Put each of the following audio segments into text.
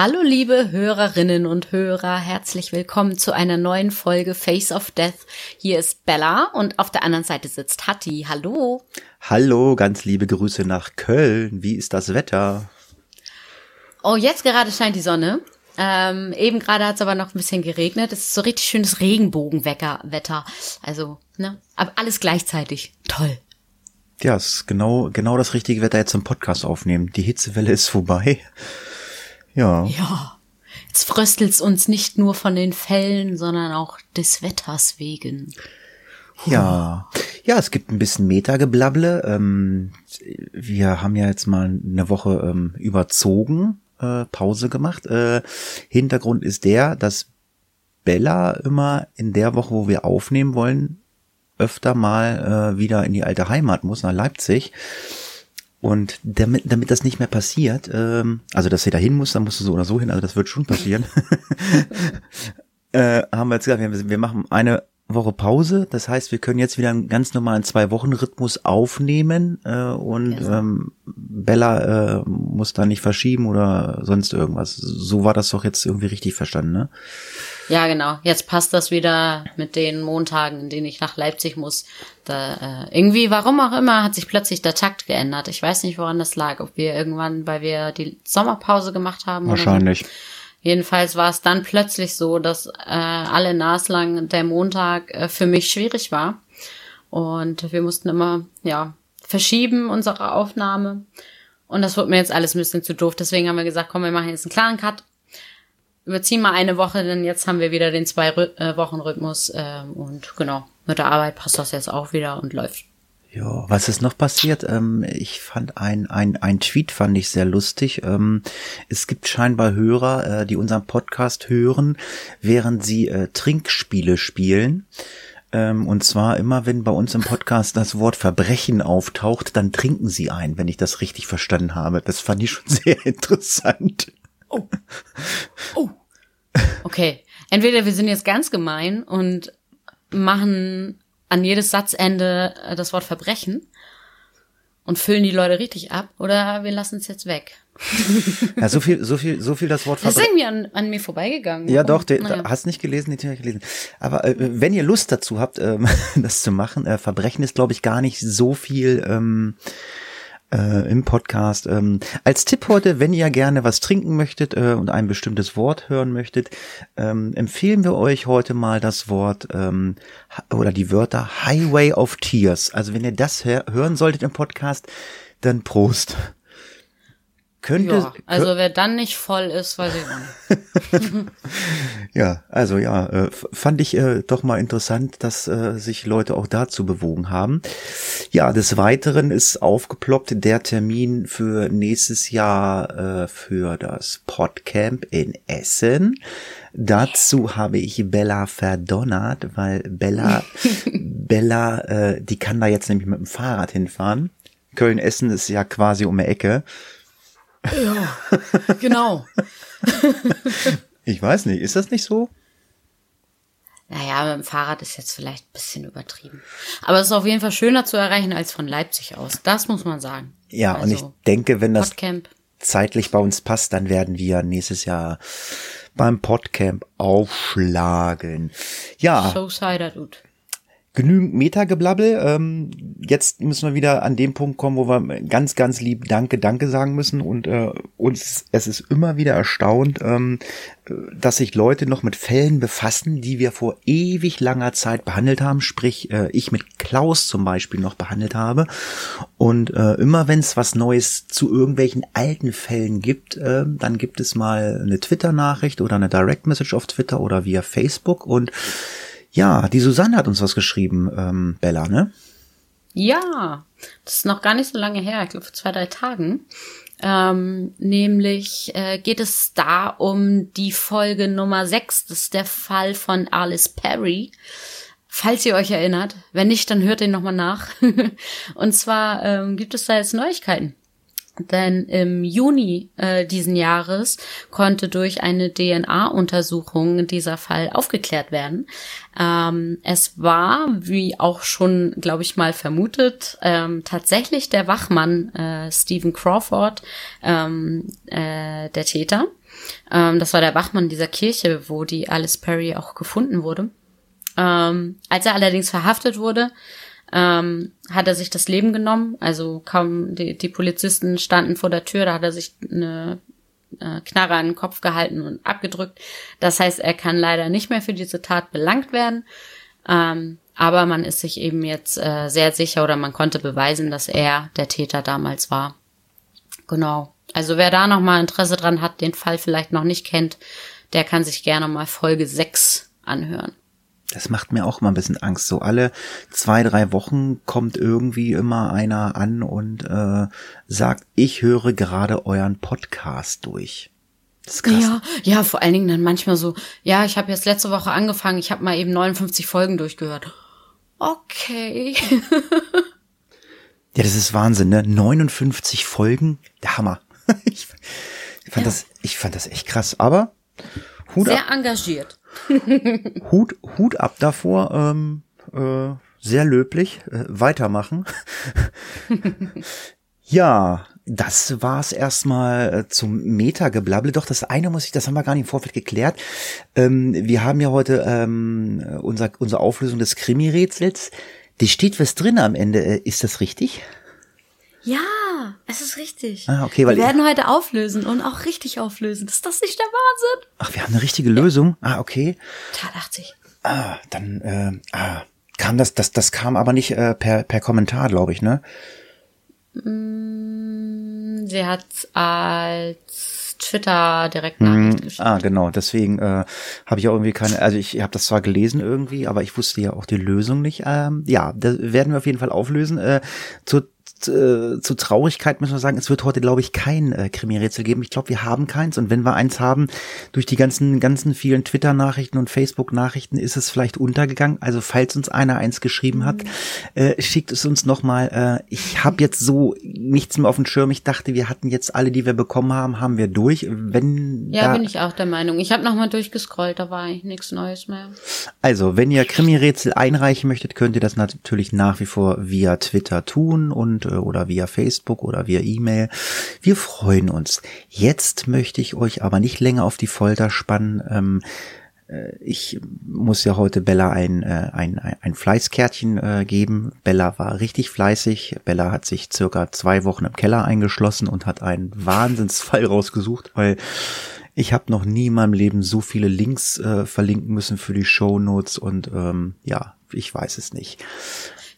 Hallo liebe Hörerinnen und Hörer, herzlich willkommen zu einer neuen Folge Face of Death. Hier ist Bella und auf der anderen Seite sitzt Hatti. Hallo. Hallo, ganz liebe Grüße nach Köln. Wie ist das Wetter? Oh, jetzt gerade scheint die Sonne. Ähm, eben gerade hat es aber noch ein bisschen geregnet. Es ist so richtig schönes Regenbogenwetter. Also, ne? Aber alles gleichzeitig. Toll. Ja, es ist genau, genau das richtige Wetter jetzt zum Podcast aufnehmen. Die Hitzewelle ist vorbei. Ja. Ja. Jetzt fröstelt's uns nicht nur von den Fällen, sondern auch des Wetters wegen. Ja. Ja, es gibt ein bisschen Metageblabble. Ähm, wir haben ja jetzt mal eine Woche ähm, überzogen, äh, Pause gemacht. Äh, Hintergrund ist der, dass Bella immer in der Woche, wo wir aufnehmen wollen, öfter mal äh, wieder in die alte Heimat muss, nach Leipzig. Und damit, damit das nicht mehr passiert, ähm, also dass sie da hin muss, dann musst du so oder so hin, also das wird schon passieren, äh, haben wir jetzt gesagt, wir, wir machen eine Woche Pause. Das heißt, wir können jetzt wieder einen ganz normalen Zwei-Wochen-Rhythmus aufnehmen äh, und ähm, Bella äh, muss da nicht verschieben oder sonst irgendwas. So war das doch jetzt irgendwie richtig verstanden, ne? Ja, genau. Jetzt passt das wieder mit den Montagen, in denen ich nach Leipzig muss. Da, äh, irgendwie, warum auch immer, hat sich plötzlich der Takt geändert. Ich weiß nicht, woran das lag. Ob wir irgendwann, weil wir die Sommerpause gemacht haben. Wahrscheinlich. Oder. Jedenfalls war es dann plötzlich so, dass äh, alle naslang der Montag äh, für mich schwierig war. Und wir mussten immer, ja, verschieben unsere Aufnahme. Und das wurde mir jetzt alles ein bisschen zu doof. Deswegen haben wir gesagt, komm, wir machen jetzt einen klaren Cut. Überziehen mal eine Woche, denn jetzt haben wir wieder den zwei äh, Wochen Rhythmus. Äh, und genau, mit der Arbeit passt das jetzt auch wieder und läuft. Ja, was ist noch passiert? Ähm, ich fand ein, ein, ein Tweet fand ich sehr lustig. Ähm, es gibt scheinbar Hörer, äh, die unseren Podcast hören, während sie äh, Trinkspiele spielen. Ähm, und zwar immer, wenn bei uns im Podcast das Wort Verbrechen auftaucht, dann trinken sie ein, wenn ich das richtig verstanden habe. Das fand ich schon sehr interessant. Oh. Oh. Okay. Entweder wir sind jetzt ganz gemein und machen an jedes Satzende äh, das Wort Verbrechen und füllen die Leute richtig ab oder wir lassen es jetzt weg. Ja, so viel, so viel, so viel das Wort Das ist irgendwie an, an mir vorbeigegangen. Ja, doch, den, Naja. hast nicht gelesen, den habe ich gelesen. Aber äh, wenn ihr Lust dazu habt, ähm, das zu machen, äh, Verbrechen ist, glaube ich, gar nicht so viel ähm, äh, im Podcast. Ähm, als Tipp heute, wenn ihr gerne was trinken möchtet äh, und ein bestimmtes Wort hören möchtet, ähm, empfehlen wir euch heute mal das Wort ähm, oder die Wörter Highway of Tears. Also wenn ihr das hör hören solltet im Podcast, dann Prost. Könnte, Ja, also wer dann nicht voll ist, weiß ich auch nicht. Ja, also ja, äh, fand ich äh, doch mal interessant, dass äh, sich Leute auch dazu bewogen haben. Ja, des Weiteren ist aufgeploppt der Termin für nächstes Jahr äh, für das Podcamp in Essen. Dazu habe ich Bella verdonnert, weil Bella, Bella, die kann da jetzt nämlich mit dem Fahrrad hinfahren. Köln-Essen ist ja quasi um die Ecke. Genau. Ich weiß nicht, ist das nicht so? Naja, mit dem Fahrrad ist jetzt vielleicht ein bisschen übertrieben. Aber es ist auf jeden Fall schöner zu erreichen als von Leipzig aus. Das muss man sagen. Ja, und ich Also, denke, wenn das Podcamp. zeitlich bei uns passt, dann werden wir nächstes Jahr beim Podcamp aufschlagen. Ja, So sei das gut. Genügend Metageblabbel. Ähm, jetzt müssen wir wieder an dem Punkt kommen, wo wir ganz, ganz lieb Danke, Danke sagen müssen. Und äh, uns, es ist immer wieder erstaunt, ähm, äh, dass sich Leute noch mit Fällen befassen, die wir vor ewig langer Zeit behandelt haben. Sprich, äh, ich mit Klaus zum Beispiel noch behandelt habe. Und äh, immer wenn es was Neues zu irgendwelchen alten Fällen gibt, äh, dann gibt es mal eine Twitter-Nachricht oder eine Direct Message auf Twitter oder via Facebook. Und ja, die Susanne hat uns was geschrieben, ähm, Bella, ne? Ja, das ist noch gar nicht so lange her, ich glaube vor zwei, drei Tagen. Ähm, nämlich äh, geht es da um die Folge Nummer 6. Das ist der Fall von Alice Perry. Falls ihr euch erinnert. Wenn nicht, dann hört den nochmal nach. Und zwar ähm, gibt es da jetzt Neuigkeiten. Denn im Juni äh, diesen Jahres konnte durch eine DNA-Untersuchung dieser Fall aufgeklärt werden. Ähm, es war, wie auch schon, glaube ich mal vermutet, ähm, tatsächlich der Wachmann äh, Stephen Crawford, ähm, äh, der Täter. Ähm, das war der Wachmann dieser Kirche, wo die Alice Perry auch gefunden wurde. Ähm, als er allerdings verhaftet wurde, ähm, hat er sich das Leben genommen. Also kaum die, die Polizisten standen vor der Tür, da hat er sich eine äh, Knarre an den Kopf gehalten und abgedrückt. Das heißt, er kann leider nicht mehr für diese Tat belangt werden. Ähm, aber man ist sich eben jetzt äh, sehr sicher oder man konnte beweisen, dass er der Täter damals war. Genau. Also wer da noch mal Interesse dran hat, den Fall vielleicht noch nicht kennt, der kann sich gerne mal Folge 6 anhören. Das macht mir auch immer ein bisschen Angst. So alle zwei, drei Wochen kommt irgendwie immer einer an und äh, sagt, ich höre gerade euren Podcast durch. Das ist krass. Ja, ja, vor allen Dingen dann manchmal so, ja, ich habe jetzt letzte Woche angefangen, ich habe mal eben 59 Folgen durchgehört. Okay. ja, das ist Wahnsinn, ne? 59 Folgen, der Hammer. ich, fand ja. das, ich fand das echt krass, aber Hut Sehr ab. engagiert. Hut, Hut ab davor, ähm, äh, sehr löblich. Äh, weitermachen. ja, das war's erstmal äh, zum Meta-Geblabble. Doch, das eine muss ich, das haben wir gar nicht im Vorfeld geklärt. Ähm, wir haben ja heute ähm, unser, unsere Auflösung des Krimi-Rätsels. Die steht was drin am Ende. Äh, ist das richtig? Ja, es ist richtig. Ah, okay, weil wir werden heute auflösen und auch richtig auflösen. Ist das nicht der Wahnsinn? Ach, wir haben eine richtige Lösung. Ah, okay. Tat 80. Ah, dann äh, ah, kam das, das, das kam aber nicht äh, per, per Kommentar, glaube ich, ne? Mm, sie hat als Twitter direkt Nachricht hm, geschickt. Ah, genau. Deswegen äh, habe ich auch irgendwie keine. Also ich habe das zwar gelesen irgendwie, aber ich wusste ja auch die Lösung nicht. Ähm, ja, das werden wir auf jeden Fall auflösen. Äh, zur äh, zu Traurigkeit müssen wir sagen, es wird heute, glaube ich, kein äh, Krimi-Rätsel geben. Ich glaube, wir haben keins. Und wenn wir eins haben, durch die ganzen, ganzen vielen Twitter-Nachrichten und Facebook-Nachrichten ist es vielleicht untergegangen. Also falls uns einer eins geschrieben hat, mhm. äh, schickt es uns nochmal. Äh, ich habe jetzt so nichts mehr auf dem Schirm. Ich dachte, wir hatten jetzt alle, die wir bekommen haben, haben wir durch. Wenn ja, bin ich auch der Meinung. Ich habe nochmal durchgescrollt, da war eigentlich nichts Neues mehr. Also, wenn ihr Krimi-Rätsel einreichen möchtet, könnt ihr das natürlich nach wie vor via Twitter tun und äh, oder via Facebook oder via E-Mail. Wir freuen uns. Jetzt möchte ich euch aber nicht länger auf die Folter spannen. Ähm, äh, ich muss ja heute Bella ein, äh, ein, ein Fleißkärtchen geben. Bella war richtig fleißig. Bella hat sich circa zwei Wochen im Keller eingeschlossen und hat einen Wahnsinnsfall rausgesucht, weil ich habe noch nie in meinem Leben so viele Links äh, verlinken müssen für die Show Notes und ähm, ja, ich weiß es nicht.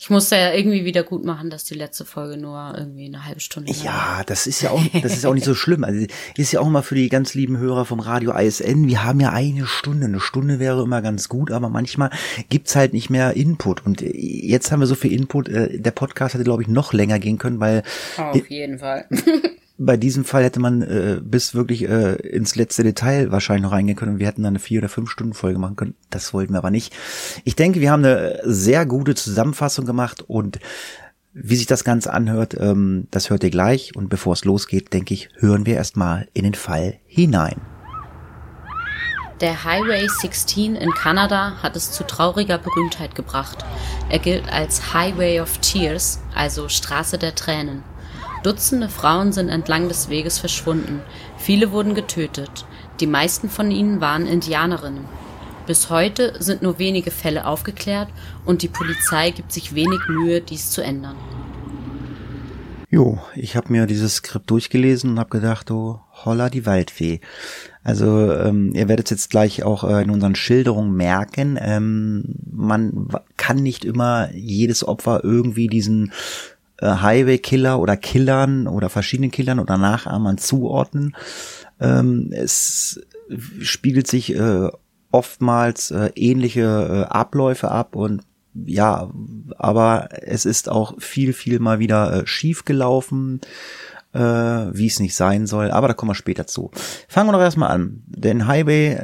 Ich musste ja irgendwie wieder gut machen, dass die letzte Folge nur irgendwie eine halbe Stunde war. Ja, das ist ja auch, das ist auch nicht so schlimm. Also ist ja auch immer für die ganz lieben Hörer vom Radio ISN. Wir haben ja eine Stunde. Eine Stunde wäre immer ganz gut, aber manchmal gibt's halt nicht mehr Input. Und jetzt haben wir so viel Input. Äh, der Podcast hätte, glaube ich, noch länger gehen können, weil. Auf jeden Fall. Bei diesem Fall hätte man äh, bis wirklich äh, ins letzte Detail wahrscheinlich noch reingehen können wir hätten dann eine vier oder fünf Stunden Folge machen können. Das wollten wir aber nicht. Ich denke, wir haben eine sehr gute Zusammenfassung gemacht und wie sich das Ganze anhört, ähm, das hört ihr gleich. Und bevor es losgeht, denke ich, hören wir erstmal in den Fall hinein. Der Highway 16 in Kanada hat es zu trauriger Berühmtheit gebracht. Er gilt als Highway of Tears, also Straße der Tränen. Dutzende Frauen sind entlang des Weges verschwunden, viele wurden getötet, die meisten von ihnen waren Indianerinnen. Bis heute sind nur wenige Fälle aufgeklärt und die Polizei gibt sich wenig Mühe, dies zu ändern. Jo, ich habe mir dieses Skript durchgelesen und habe gedacht, oh, holla die Waldfee. Also ähm, ihr werdet jetzt gleich auch äh, in unseren Schilderungen merken, ähm, man kann nicht immer jedes Opfer irgendwie diesen Highway-Killer oder Killern oder verschiedenen Killern oder Nachahmern zuordnen. Ähm, es spiegelt sich äh, oftmals äh, ähnliche äh, Abläufe ab und ja, aber es ist auch viel, viel mal wieder äh, schief gelaufen. äh, wie es nicht sein soll, aber da kommen wir später zu. Fangen wir doch erstmal an. Den Highway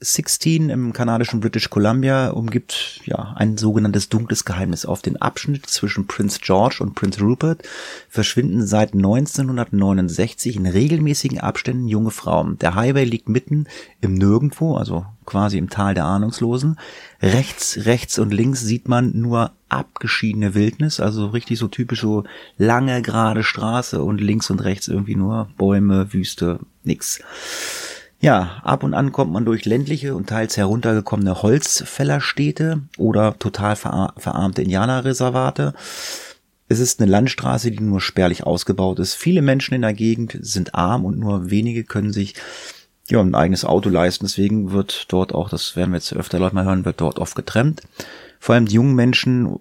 16 im kanadischen British Columbia umgibt ja ein sogenanntes dunkles Geheimnis. Auf den Abschnitt zwischen Prince George und Prince Rupert verschwinden seit 1969 in regelmäßigen Abständen junge Frauen. Der Highway liegt mitten im Nirgendwo, also quasi im Tal der Ahnungslosen. Rechts, rechts und links sieht man nur abgeschiedene Wildnis, also richtig so typisch so lange gerade Straße und links und rechts irgendwie nur Bäume, Wüste, nix. Ja, ab und an kommt man durch ländliche und teils heruntergekommene Holzfällerstädte oder total verarmte Indianerreservate. Es ist eine Landstraße, die nur spärlich ausgebaut ist. Viele Menschen in der Gegend sind arm und nur wenige können sich ja, ein eigenes Auto leisten. Deswegen wird dort auch, das werden wir jetzt öfter Leute mal hören, wird dort oft getrennt. Vor allem die jungen Menschen,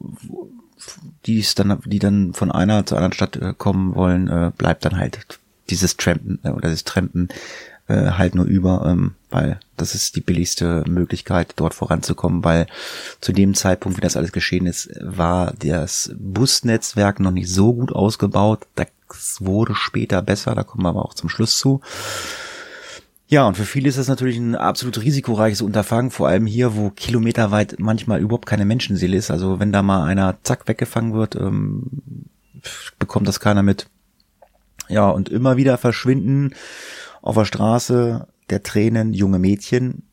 die es dann, die dann von einer zur anderen Stadt äh, kommen wollen, äh, bleibt dann halt dieses Trampen äh, oder das Trampen äh, halt nur über, ähm, weil das ist die billigste Möglichkeit, dort voranzukommen, weil zu dem Zeitpunkt, wie das alles geschehen ist, war das Busnetzwerk noch nicht so gut ausgebaut. Das wurde später besser, da kommen wir aber auch zum Schluss zu. Ja, und für viele ist das natürlich ein absolut risikoreiches Unterfangen, vor allem hier, wo kilometerweit manchmal überhaupt keine Menschenseele ist. Also wenn da mal einer zack weggefangen wird, ähm, bekommt das keiner mit. Ja, und immer wieder verschwinden auf der Straße der Tränen junge Mädchen.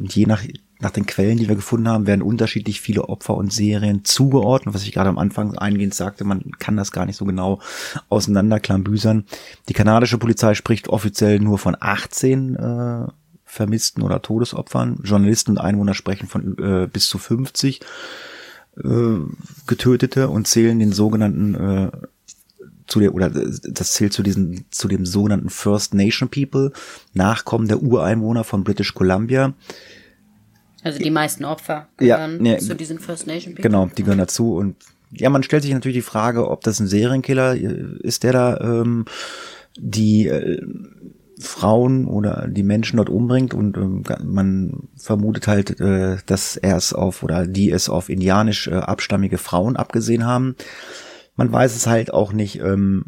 Je nach, nach den Quellen, die wir gefunden haben, werden unterschiedlich viele Opfer und Serien zugeordnet, was ich gerade am Anfang eingehend sagte, man kann das gar nicht so genau auseinanderklambüsern. Die kanadische Polizei spricht offiziell nur von 18 äh, Vermissten oder Todesopfern. Journalisten und Einwohner sprechen von äh, bis zu 50 äh, Getötete und zählen den sogenannten äh, zu der, oder das zählt zu diesen, zu dem sogenannten First Nation People, Nachkommen der Ureinwohner von British Columbia. Also die meisten Opfer gehören ja, ja, zu diesen First Nation People. Genau, die gehören dazu und ja, man stellt sich natürlich die Frage, ob das ein Serienkiller ist, der da ähm, die äh, Frauen oder die Menschen dort umbringt und ähm, man vermutet halt, äh, dass er es auf oder die es auf indianisch äh, abstammige Frauen abgesehen haben. Man weiß es halt auch nicht, ähm,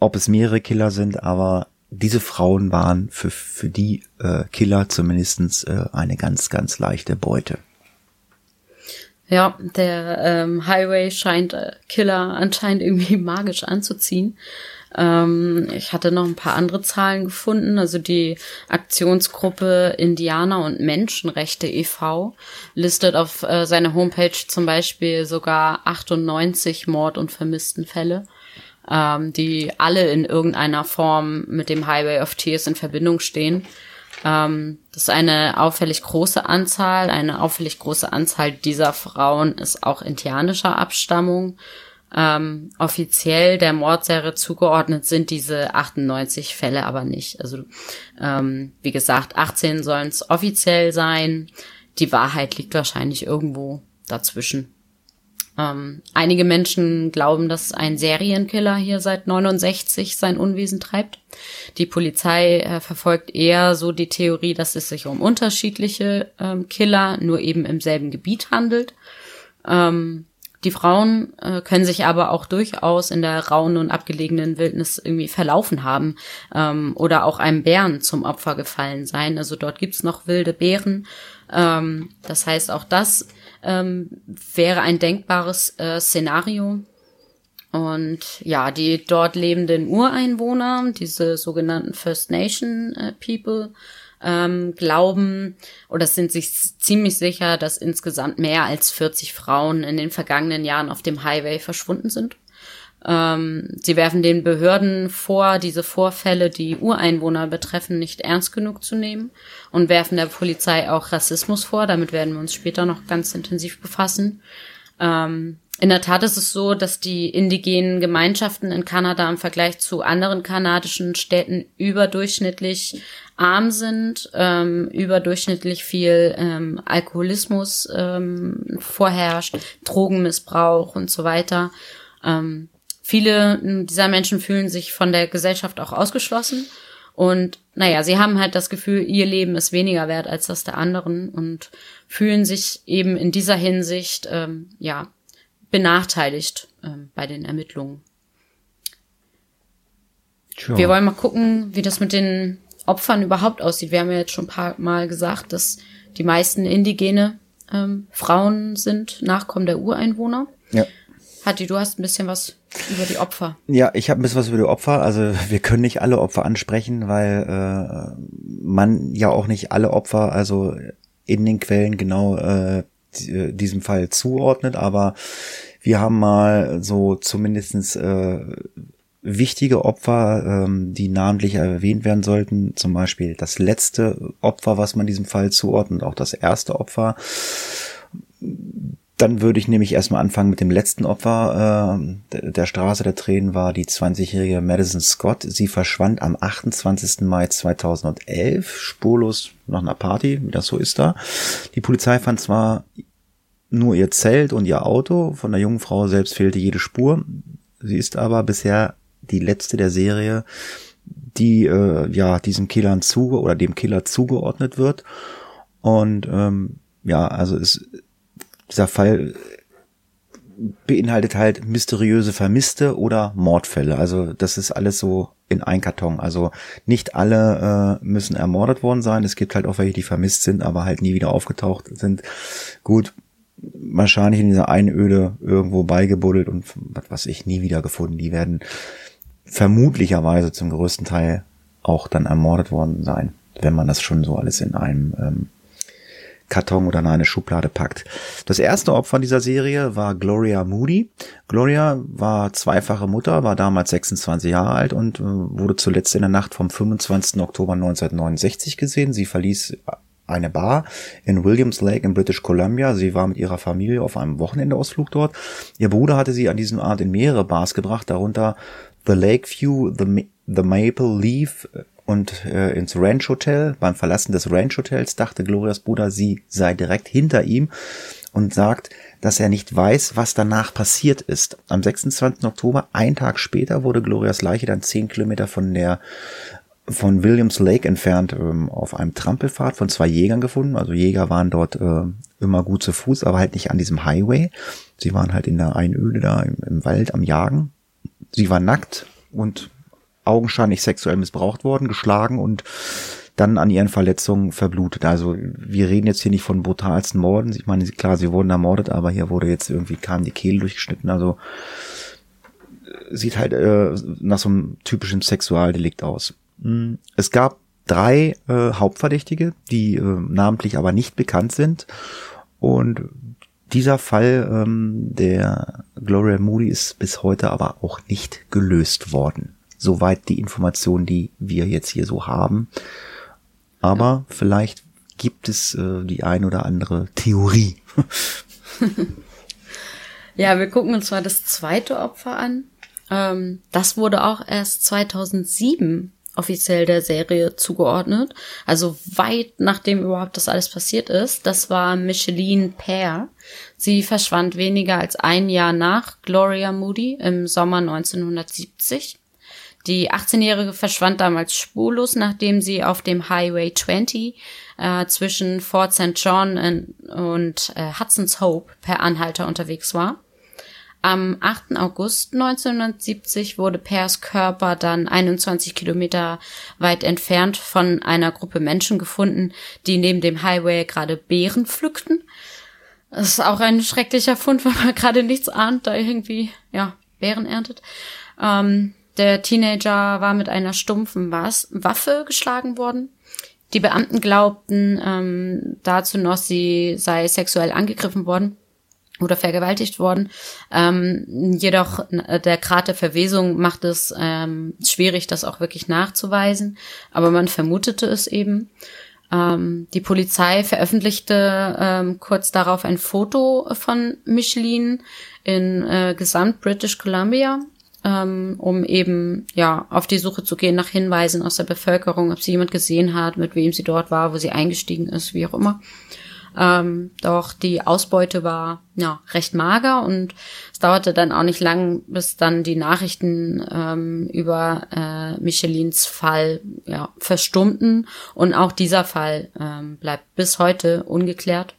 ob es mehrere Killer sind, aber diese Frauen waren für, für die äh, Killer zumindestens äh, eine ganz, ganz leichte Beute. Ja, der ähm, Highway scheint äh, Killer anscheinend irgendwie magisch anzuziehen. Ähm, ich hatte noch ein paar andere Zahlen gefunden. Also die Aktionsgruppe Indianer und Menschenrechte e.V. listet auf äh, seiner Homepage zum Beispiel sogar 98 Mord- und Vermisstenfälle, ähm, die alle in irgendeiner Form mit dem Highway of Tears in Verbindung stehen. Ähm, das ist eine auffällig große Anzahl. Eine auffällig große Anzahl dieser Frauen ist auch indianischer Abstammung. Ähm, offiziell der Mordserie zugeordnet sind diese 98 Fälle aber nicht. Also ähm, wie gesagt, 18 sollen es offiziell sein. Die Wahrheit liegt wahrscheinlich irgendwo dazwischen. Ähm, einige Menschen glauben, dass ein Serienkiller hier seit 69 sein Unwesen treibt. Die Polizei äh, verfolgt eher so die Theorie, dass es sich um unterschiedliche ähm, Killer nur eben im selben Gebiet handelt. Ähm, die Frauen äh, können sich aber auch durchaus in der rauen und abgelegenen Wildnis irgendwie verlaufen haben ähm, oder auch einem Bären zum Opfer gefallen sein. Also dort gibt's noch wilde Bären. Ähm, das heißt, auch das ähm, wäre ein denkbares äh, Szenario. Und ja, die dort lebenden Ureinwohner, diese sogenannten First Nation äh, People, ähm, glauben oder sind sich ziemlich sicher, dass insgesamt mehr als 40 Frauen in den vergangenen Jahren auf dem Highway verschwunden sind. Ähm, sie werfen den Behörden vor, diese Vorfälle, die Ureinwohner betreffen, nicht ernst genug zu nehmen und werfen der Polizei auch Rassismus vor. Damit werden wir uns später noch ganz intensiv befassen. Ähm, in der Tat ist es so, dass die indigenen Gemeinschaften in Kanada im Vergleich zu anderen kanadischen Städten überdurchschnittlich arm sind, ähm, überdurchschnittlich viel ähm, Alkoholismus ähm, vorherrscht, Drogenmissbrauch und so weiter. Ähm, viele dieser Menschen fühlen sich von der Gesellschaft auch ausgeschlossen. Und naja, sie haben halt das Gefühl, ihr Leben ist weniger wert als das der anderen und fühlen sich eben in dieser Hinsicht ähm, ja benachteiligt ähm, bei den Ermittlungen. Ja. Wir wollen mal gucken, wie das mit den Opfern überhaupt aussieht. Wir haben ja jetzt schon ein paar Mal gesagt, dass die meisten indigene ähm, Frauen sind Nachkommen der Ureinwohner. Ja. Hatti, du hast ein bisschen was über die Opfer. Ja, ich habe ein bisschen was über die Opfer. Also wir können nicht alle Opfer ansprechen, weil äh, man ja auch nicht alle Opfer, also in den Quellen genau äh, diesem Fall zuordnet. Aber wir haben mal so zumindestens äh, wichtige Opfer, ähm, die namentlich erwähnt werden sollten. Zum Beispiel das letzte Opfer, was man diesem Fall zuordnet, auch das erste Opfer. Dann würde ich nämlich erstmal anfangen mit dem letzten Opfer äh, der Straße der Tränen war die 20-jährige Madison Scott. Sie verschwand am 28. Mai 2011 spurlos nach einer Party, wie das so ist da. Die Polizei fand zwar nur ihr Zelt und ihr Auto, von der jungen Frau selbst fehlte jede Spur. Sie ist aber bisher die letzte der Serie, die äh, ja diesem Killer zuge oder dem Killer zugeordnet wird. Und ähm, ja, also es dieser Fall beinhaltet halt mysteriöse Vermisste oder Mordfälle. Also das ist alles so in ein Karton. Also nicht alle äh, müssen ermordet worden sein. Es gibt halt auch welche, die vermisst sind, aber halt nie wieder aufgetaucht sind. Gut, wahrscheinlich in dieser Einöde irgendwo beigebuddelt und was weiß ich, nie wieder gefunden. Die werden vermutlicherweise zum größten Teil auch dann ermordet worden sein, wenn man das schon so alles in einem ähm, Karton oder in eine Schublade packt. Das erste Opfer dieser Serie war Gloria Moody. Gloria war zweifache Mutter, war damals 26 Jahre alt und äh, wurde zuletzt in der Nacht vom 25. Oktober 1969 gesehen. Sie verließ eine Bar in Williams Lake in British Columbia. Sie war mit ihrer Familie auf einem Wochenendeausflug dort. Ihr Bruder hatte sie an diesem Art in mehrere Bars gebracht, darunter The Lakeview, The, The Maple Leaf und äh, ins Ranch Hotel. Beim Verlassen des Ranch Hotels dachte Glorias Bruder, sie sei direkt hinter ihm und sagt, dass er nicht weiß, was danach passiert ist. Am 26. Oktober, ein Tag später, wurde Glorias Leiche dann zehn Kilometer von der von Williams Lake entfernt ähm, auf einem Trampelpfad von zwei Jägern gefunden. Also Jäger waren dort äh, immer gut zu Fuß, aber halt nicht an diesem Highway. Sie waren halt in der Einöde da im, im Wald am Jagen. Sie war nackt und augenscheinlich sexuell missbraucht worden, geschlagen und dann an ihren Verletzungen verblutet. Also wir reden jetzt hier nicht von brutalsten Morden. Ich meine, klar, sie wurden ermordet, aber hier wurde jetzt irgendwie kam die Kehle durchgeschnitten. Also sieht halt äh, nach so einem typischen Sexualdelikt aus. Hm, es gab drei äh, Hauptverdächtige, die äh, namentlich aber nicht bekannt sind. Und dieser Fall ähm, der Gloria Moody ist bis heute aber auch nicht gelöst worden. Soweit die Informationen, die wir jetzt hier so haben. Aber ja. vielleicht gibt es äh, die ein oder andere Theorie. ja, wir gucken uns mal das zweite Opfer an. Ähm, das wurde auch erst 2007 offiziell der Serie zugeordnet. Also weit nachdem überhaupt das alles passiert ist. Das war Micheline Pear. Sie verschwand weniger als ein Jahr nach Gloria Moody im Sommer 1970. Die 18-Jährige verschwand damals spurlos, nachdem sie auf dem Highway 20 äh, zwischen Fort St. John und äh, Hudson's Hope per Anhalter unterwegs war. Am 8. August 1970 wurde Pers Körper dann 21 Kilometer weit entfernt von einer Gruppe Menschen gefunden, die neben dem Highway gerade Beeren pflückten. Das ist auch ein schrecklicher Fund, wenn man gerade nichts ahnt, da irgendwie, ja, Beeren erntet. Ähm, der Teenager war mit einer stumpfen Waffe geschlagen worden. Die Beamten glaubten ähm, dazu noch, sie sei sexuell angegriffen worden oder vergewaltigt worden. Ähm, jedoch der Grad der Verwesung macht es ähm, schwierig, das auch wirklich nachzuweisen. Aber man vermutete es eben. Ähm, die Polizei veröffentlichte ähm, kurz darauf ein Foto von Micheline in äh, Gesamt British Columbia, ähm, um eben ja auf die Suche zu gehen nach Hinweisen aus der Bevölkerung, ob sie jemand gesehen hat, mit wem sie dort war, wo sie eingestiegen ist, wie auch immer. Ähm, doch die Ausbeute war ja recht mager und es dauerte dann auch nicht lang, bis dann die Nachrichten ähm, über äh, Michelins Fall ja, verstummten und auch dieser Fall ähm, bleibt bis heute ungeklärt.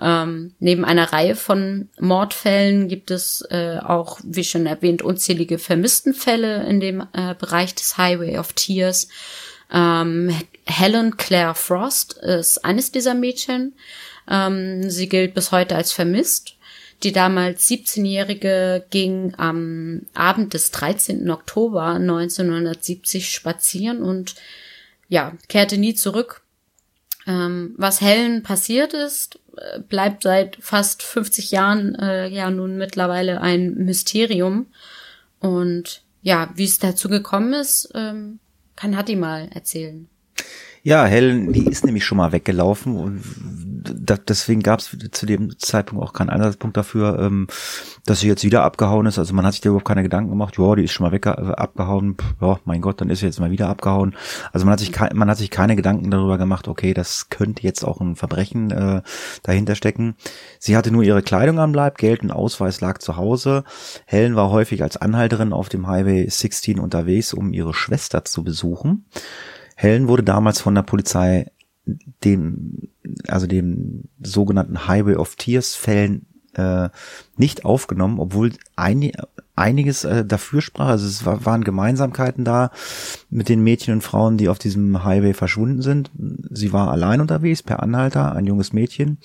Ähm, neben einer Reihe von Mordfällen gibt es äh, auch, wie schon erwähnt, unzählige Vermisstenfälle in dem äh, Bereich des Highway of Tears. Ähm, Helen Claire Frost ist eines dieser Mädchen. Ähm, sie gilt bis heute als vermisst. Die damals 17-Jährige ging am Abend des 13. Oktober 1970 spazieren und ja, kehrte nie zurück. Ähm, was Helen passiert ist, bleibt seit fast 50 Jahren äh, ja nun mittlerweile ein Mysterium. Und ja, wie es dazu gekommen ist, ähm, kann Hattie mal erzählen. Ja, Helen, die ist nämlich schon mal weggelaufen und da, deswegen gab es zu dem Zeitpunkt auch keinen Ansatzpunkt dafür, ähm, dass sie jetzt wieder abgehauen ist. Also man hat sich da überhaupt keine Gedanken gemacht, ja, die ist schon mal weg äh, abgehauen, ja, mein Gott, dann ist sie jetzt mal wieder abgehauen. Also man hat sich man hat sich keine Gedanken darüber gemacht, okay, das könnte jetzt auch ein Verbrechen äh, dahinter stecken. Sie hatte nur ihre Kleidung am Leib, Geld und Ausweis lag zu Hause. Helen war häufig als Anhalterin auf dem Highway 16 unterwegs, um ihre Schwester zu besuchen. Helen wurde damals von der Polizei dem, also dem sogenannten Highway of Tears Fällen äh, nicht aufgenommen, obwohl ein, einiges äh, dafür sprach. Also es war, waren Gemeinsamkeiten da mit den Mädchen und Frauen, die auf diesem Highway verschwunden sind. Sie war allein unterwegs per Anhalter, ein junges Mädchen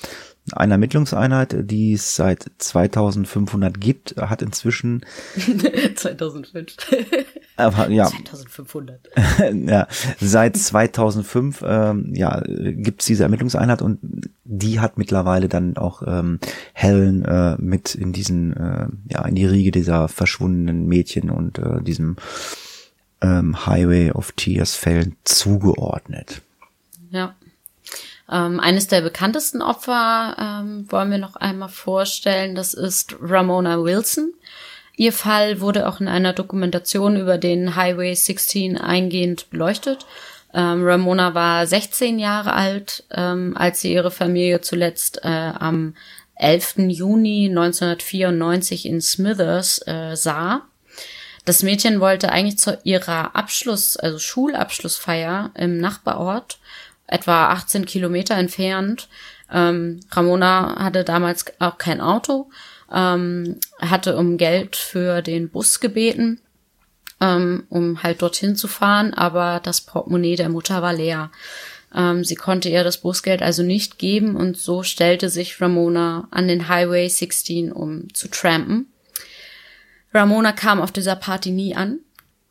eine Ermittlungseinheit, die es seit 2500 gibt, hat inzwischen 2005. Aber, ja, 2500. ja, seit 2005 ähm, ja, gibt's diese Ermittlungseinheit und die hat mittlerweile dann auch ähm, Helen äh, mit in diesen äh, ja in die Riege dieser verschwundenen Mädchen und äh, diesem ähm, Highway of Tears Fällen zugeordnet. Ja. Ähm, eines der bekanntesten Opfer ähm, wollen wir noch einmal vorstellen. Das ist Ramona Wilson. Ihr Fall wurde auch in einer Dokumentation über den Highway 16 eingehend beleuchtet. Ähm, Ramona war 16 Jahre alt, ähm, als sie ihre Familie zuletzt äh, am 11. Juni 1994 in Smithers äh, sah. Das Mädchen wollte eigentlich zu ihrer Abschluss, also Schulabschlussfeier im Nachbarort etwa 18 Kilometer entfernt. Ähm, Ramona hatte damals auch kein Auto, ähm, hatte um Geld für den Bus gebeten, ähm, um halt dorthin zu fahren, aber das Portemonnaie der Mutter war leer. Ähm, sie konnte ihr das Busgeld also nicht geben und so stellte sich Ramona an den Highway 16, um zu trampen. Ramona kam auf dieser Party nie an.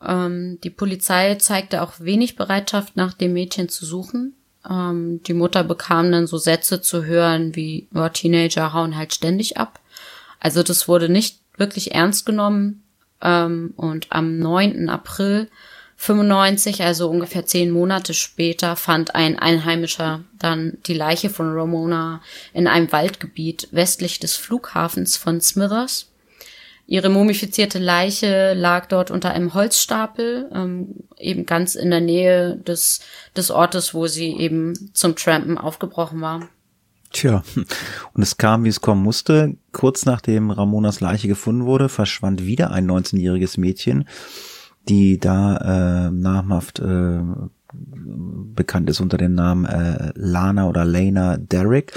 Ähm, die Polizei zeigte auch wenig Bereitschaft, nach dem Mädchen zu suchen. Ähm, die Mutter bekam dann so Sätze zu hören wie, ja, Teenager hauen halt ständig ab. Also das wurde nicht wirklich ernst genommen. Ähm, und am 9. April 95, also ungefähr zehn Monate später, fand ein Einheimischer dann die Leiche von Ramona in einem Waldgebiet westlich des Flughafens von Smithers. Ihre mumifizierte Leiche lag dort unter einem Holzstapel, ähm, eben ganz in der Nähe des, des Ortes, wo sie eben zum Trampen aufgebrochen war. Tja, und es kam, wie es kommen musste. Kurz nachdem Ramonas Leiche gefunden wurde, verschwand wieder ein 19-jähriges Mädchen, die da äh, namhaft äh, bekannt ist unter dem Namen äh, Lana oder Lena Derrick.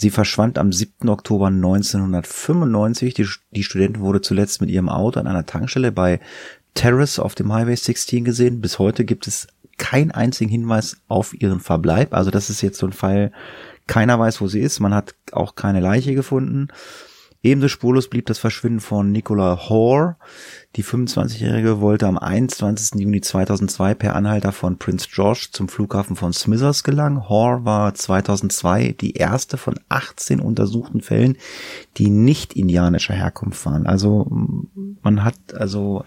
Sie verschwand am 7. Oktober 1995. Die, die Studentin wurde zuletzt mit ihrem Auto an einer Tankstelle bei Terrace auf dem Highway 16 gesehen. Bis heute gibt es keinen einzigen Hinweis auf ihren Verbleib. Also das ist jetzt so ein Fall, keiner weiß, wo sie ist. Man hat auch keine Leiche gefunden. Ebenso spurlos blieb das Verschwinden von Nicola Hoare. Die 25-Jährige wollte am 21. Juni 2002 per Anhalter von Prince George zum Flughafen von Smithers gelangen. Hoare war 2002 die erste von 18 untersuchten Fällen, die nicht indianischer Herkunft waren. Also man hat also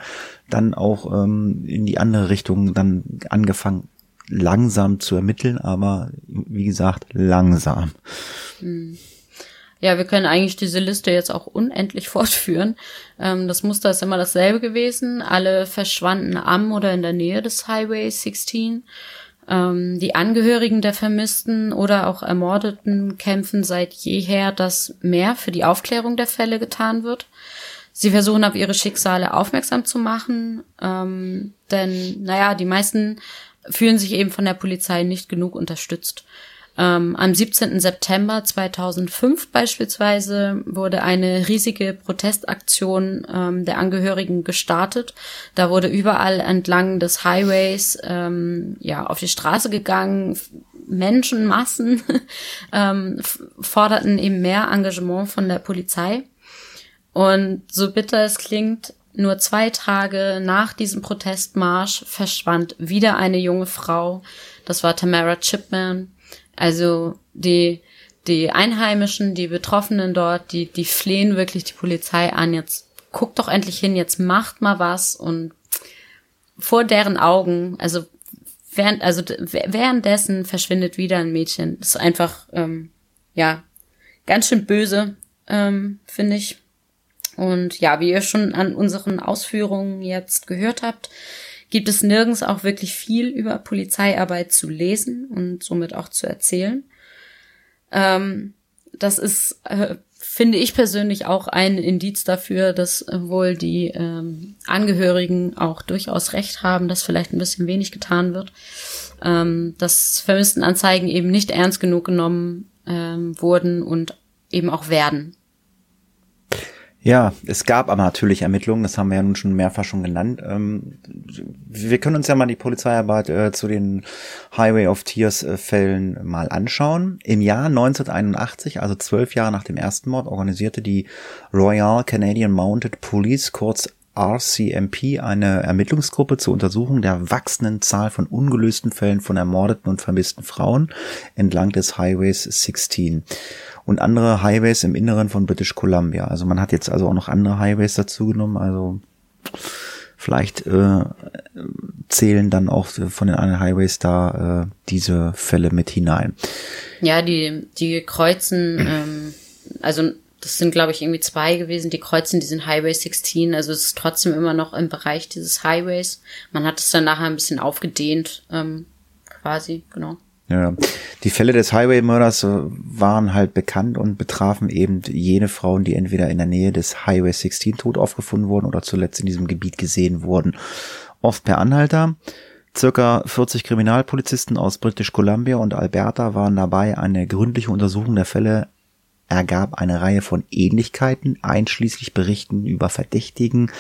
dann auch ähm, in die andere Richtung dann angefangen langsam zu ermitteln, aber wie gesagt langsam. Hm. Ja, wir können eigentlich diese Liste jetzt auch unendlich fortführen. Ähm, das Muster ist immer dasselbe gewesen. Alle verschwanden am oder in der Nähe des Highway 16. Ähm, die Angehörigen der Vermissten oder auch Ermordeten kämpfen seit jeher, dass mehr für die Aufklärung der Fälle getan wird. Sie versuchen auf ihre Schicksale aufmerksam zu machen, ähm, denn, naja, die meisten fühlen sich eben von der Polizei nicht genug unterstützt. Ähm, am 17. September 2005 beispielsweise wurde eine riesige Protestaktion ähm, der Angehörigen gestartet. Da wurde überall entlang des Highways ähm, ja auf die Straße gegangen. Menschenmassen ähm, forderten eben mehr Engagement von der Polizei. Und so bitter es klingt, nur zwei Tage nach diesem Protestmarsch verschwand wieder eine junge Frau. Das war Tamara Chipman. Also die, die Einheimischen, die Betroffenen dort, die, die flehen wirklich die Polizei an. Jetzt guckt doch endlich hin, jetzt macht mal was und vor deren Augen, also während, also währenddessen verschwindet wieder ein Mädchen. Das ist einfach, ähm, ja, ganz schön böse, ähm, finde ich. Und ja, wie ihr schon an unseren Ausführungen jetzt gehört habt, gibt es nirgends auch wirklich viel über Polizeiarbeit zu lesen und somit auch zu erzählen. Ähm, das ist, äh, finde ich persönlich auch ein Indiz dafür, dass äh, wohl die ähm, Angehörigen auch durchaus recht haben, dass vielleicht ein bisschen wenig getan wird, ähm, dass Vermisstenanzeigen eben nicht ernst genug genommen ähm, wurden und eben auch werden. Ja, es gab aber natürlich Ermittlungen, das haben wir ja nun schon mehrfach schon genannt. Ähm, wir können uns ja mal die Polizeiarbeit äh, zu den Highway of Tears äh, Fällen mal anschauen. Im Jahr 1981, also zwölf Jahre nach dem ersten Mord, organisierte die Royal Canadian Mounted Police, kurz RCMP eine Ermittlungsgruppe zur Untersuchung der wachsenden Zahl von ungelösten Fällen von ermordeten und vermissten Frauen entlang des Highways 16 und andere Highways im Inneren von British Columbia. Also man hat jetzt also auch noch andere Highways dazu genommen. Also vielleicht äh, zählen dann auch von den anderen Highways da äh, diese Fälle mit hinein. Ja, die die kreuzen, ähm, also das sind glaube ich irgendwie zwei gewesen, die kreuzen diesen Highway 16. Also es ist trotzdem immer noch im Bereich dieses Highways. Man hat es dann nachher ein bisschen aufgedehnt, ähm, quasi genau. Ja, die Fälle des Highway-Mörders äh, waren halt bekannt und betrafen eben jene Frauen, die entweder in der Nähe des Highway 16 tot aufgefunden wurden oder zuletzt in diesem Gebiet gesehen wurden. Oft per Anhalter. Circa 40 Kriminalpolizisten aus British Columbia und Alberta waren dabei. Eine gründliche Untersuchung der Fälle ergab eine Reihe von Ähnlichkeiten, einschließlich Berichten über Verdächtigen,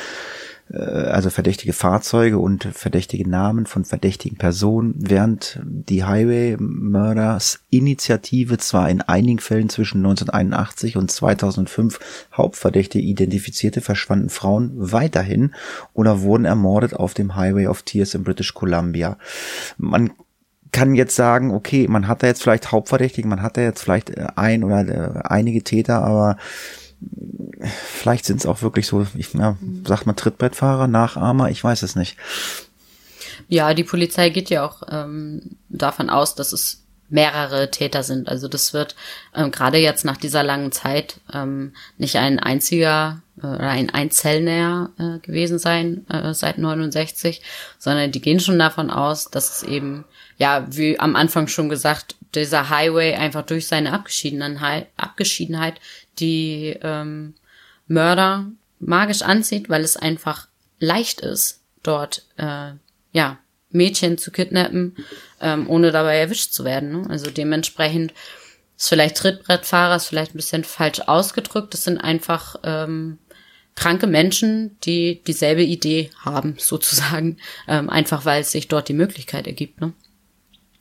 also verdächtige Fahrzeuge und verdächtige Namen von verdächtigen Personen, während die Highway Murders Initiative zwar in einigen Fällen zwischen 1981 und 2005 Hauptverdächtige identifizierte, verschwanden Frauen weiterhin oder wurden ermordet auf dem Highway of Tears in British Columbia. Man kann jetzt sagen, okay, man hat da jetzt vielleicht Hauptverdächtige, man hat da jetzt vielleicht äh, ein oder äh, einige Täter, aber vielleicht sind es auch wirklich so, ich, ja, sagt man Trittbrettfahrer, Nachahmer, ich weiß es nicht. Ja, die Polizei geht ja auch ähm, davon aus, dass es mehrere Täter sind. Also das wird ähm, gerade jetzt nach dieser langen Zeit ähm, nicht ein einziger äh, oder ein Einzelnäher äh, gewesen sein äh, seit 69, sondern die gehen schon davon aus, dass es eben, ja, wie am Anfang schon gesagt, dieser Highway einfach durch seine Abgeschiedenheit, Abgeschiedenheit die ähm, Mörder magisch anzieht, weil es einfach leicht ist, dort äh, ja Mädchen zu kidnappen, ähm, ohne dabei erwischt zu werden. Ne? Also dementsprechend ist vielleicht Trittbrettfahrer, ist vielleicht ein bisschen falsch ausgedrückt. Das sind einfach ähm, kranke Menschen, die dieselbe Idee haben, sozusagen, ähm, einfach weil es sich dort die Möglichkeit ergibt. Ne?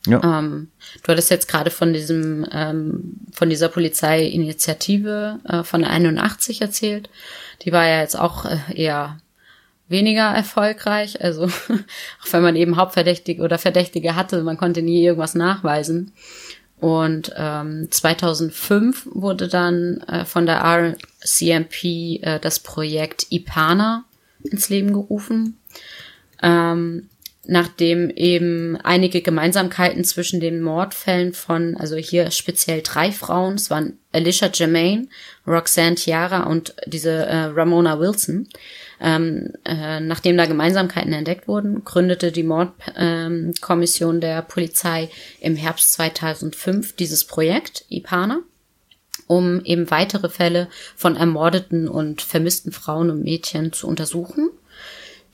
Ja. Ähm, du hattest jetzt gerade von diesem, ähm, von dieser Polizeiinitiative äh, von der 81 erzählt. Die war ja jetzt auch äh, eher weniger erfolgreich. Also auch wenn man eben Hauptverdächtige oder Verdächtige hatte, man konnte nie irgendwas nachweisen. Und ähm, 2005 wurde dann äh, von der RCMP äh, das Projekt IPANA ins Leben gerufen. Ähm, nachdem eben einige Gemeinsamkeiten zwischen den Mordfällen von, also hier speziell drei Frauen, es waren Alicia Germain, Roxanne Tiara und diese äh, Ramona Wilson, ähm, äh, nachdem da Gemeinsamkeiten entdeckt wurden, gründete die Mordkommission ähm, der Polizei im Herbst 2005 dieses Projekt IPANA um eben weitere Fälle von ermordeten und vermissten Frauen und Mädchen zu untersuchen.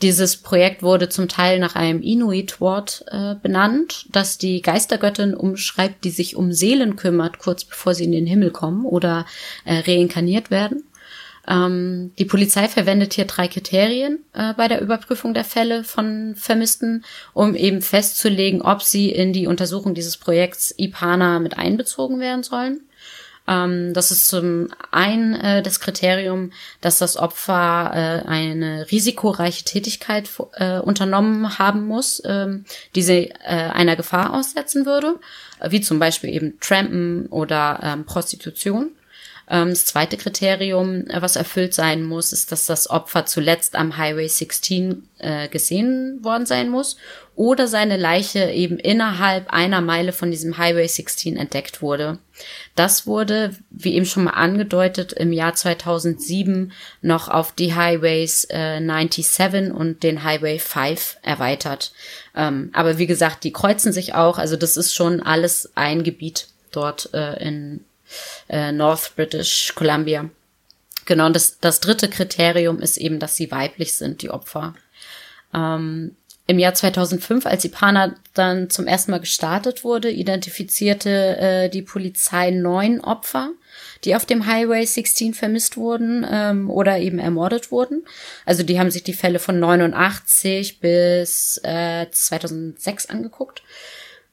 Dieses Projekt wurde zum Teil nach einem Inuit-Wort äh, benannt, das die Geistergöttin umschreibt, die sich um Seelen kümmert, kurz bevor sie in den Himmel kommen oder äh, reinkarniert werden. Ähm, die Polizei verwendet hier drei Kriterien äh, bei der Überprüfung der Fälle von Vermissten, um eben festzulegen, ob sie in die Untersuchung dieses Projekts IPANA mit einbezogen werden sollen. Ähm, das ist zum einen äh, das Kriterium, dass das Opfer äh, eine risikoreiche Tätigkeit äh, unternommen haben muss, ähm, die sie äh, einer Gefahr aussetzen würde, wie zum Beispiel eben Trampen oder ähm, Prostitution. Ähm, das zweite Kriterium, äh, was erfüllt sein muss, ist, dass das Opfer zuletzt am Highway 16 äh, gesehen worden sein muss oder seine Leiche eben innerhalb einer Meile von diesem Highway 16 entdeckt wurde. Das wurde, wie eben schon mal angedeutet, im Jahr 2007 noch auf die Highways äh, 97 und den Highway 5 erweitert. Ähm, aber wie gesagt, die kreuzen sich auch, also das ist schon alles ein Gebiet dort äh, in äh, North British Columbia. Genau, und das, das dritte Kriterium ist eben, dass sie weiblich sind, die Opfer. Ähm, Im Jahr 2005, als Ipana dann zum ersten Mal gestartet wurde, identifizierte äh, die Polizei neun Opfer, die auf dem Highway 16 vermisst wurden ähm, oder eben ermordet wurden. Also die haben sich die Fälle von 89 bis äh, 2006 angeguckt.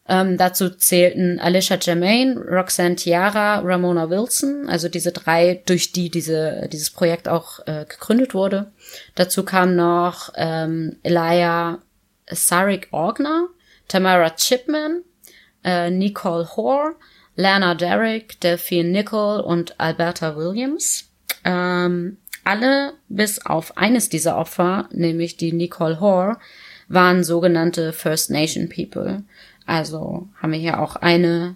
Ähm, dazu zählten Alicia Germain, Roxanne Tiara, Ramona Wilson, also diese drei, durch die diese, dieses Projekt auch äh, gegründet wurde. Dazu kam noch ähm, Elia Sarik Orgner, Tamara Chipman, äh, Nicole Hoare, Lana Derrick, Delphine Nicol und Alberta Williams. Ähm, alle bis auf eines dieser Opfer, nämlich die Nicole Hoare, waren sogenannte First Nation People. Also haben wir hier auch eine,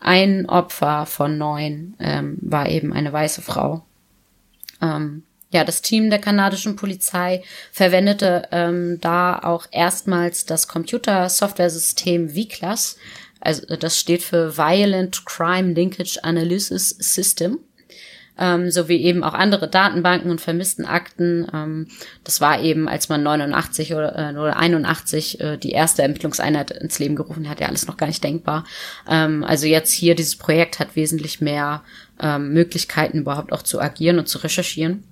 ein Opfer von neun ähm, war eben eine weiße Frau. Ähm, ja, das Team der kanadischen Polizei verwendete ähm, da auch erstmals das Computer-Software-System VCLAS. Also das steht für Violent Crime Linkage Analysis System ähm, sowie eben auch andere Datenbanken und vermissten Akten. Ähm, das war eben, als man 89 oder, äh, oder 81 äh, die erste Ermittlungseinheit ins Leben gerufen hat, ja alles noch gar nicht denkbar. Ähm, also jetzt hier dieses Projekt hat wesentlich mehr ähm, Möglichkeiten überhaupt auch zu agieren und zu recherchieren.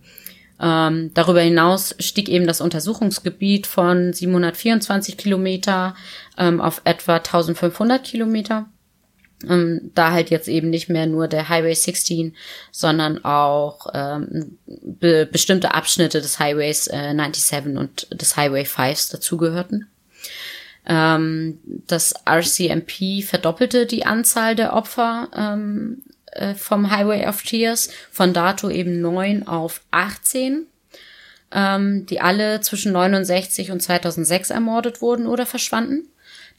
Ähm, darüber hinaus stieg eben das Untersuchungsgebiet von 724 Kilometer ähm, auf etwa 1500 Kilometer. Ähm, da halt jetzt eben nicht mehr nur der Highway 16, sondern auch ähm, be bestimmte Abschnitte des Highways äh, 97 und des Highway 5 dazugehörten. Ähm, das RCMP verdoppelte die Anzahl der Opfer ähm, äh, vom Highway of Tears von dato eben neun auf 18, ähm, die alle zwischen 69 und 2006 ermordet wurden oder verschwanden.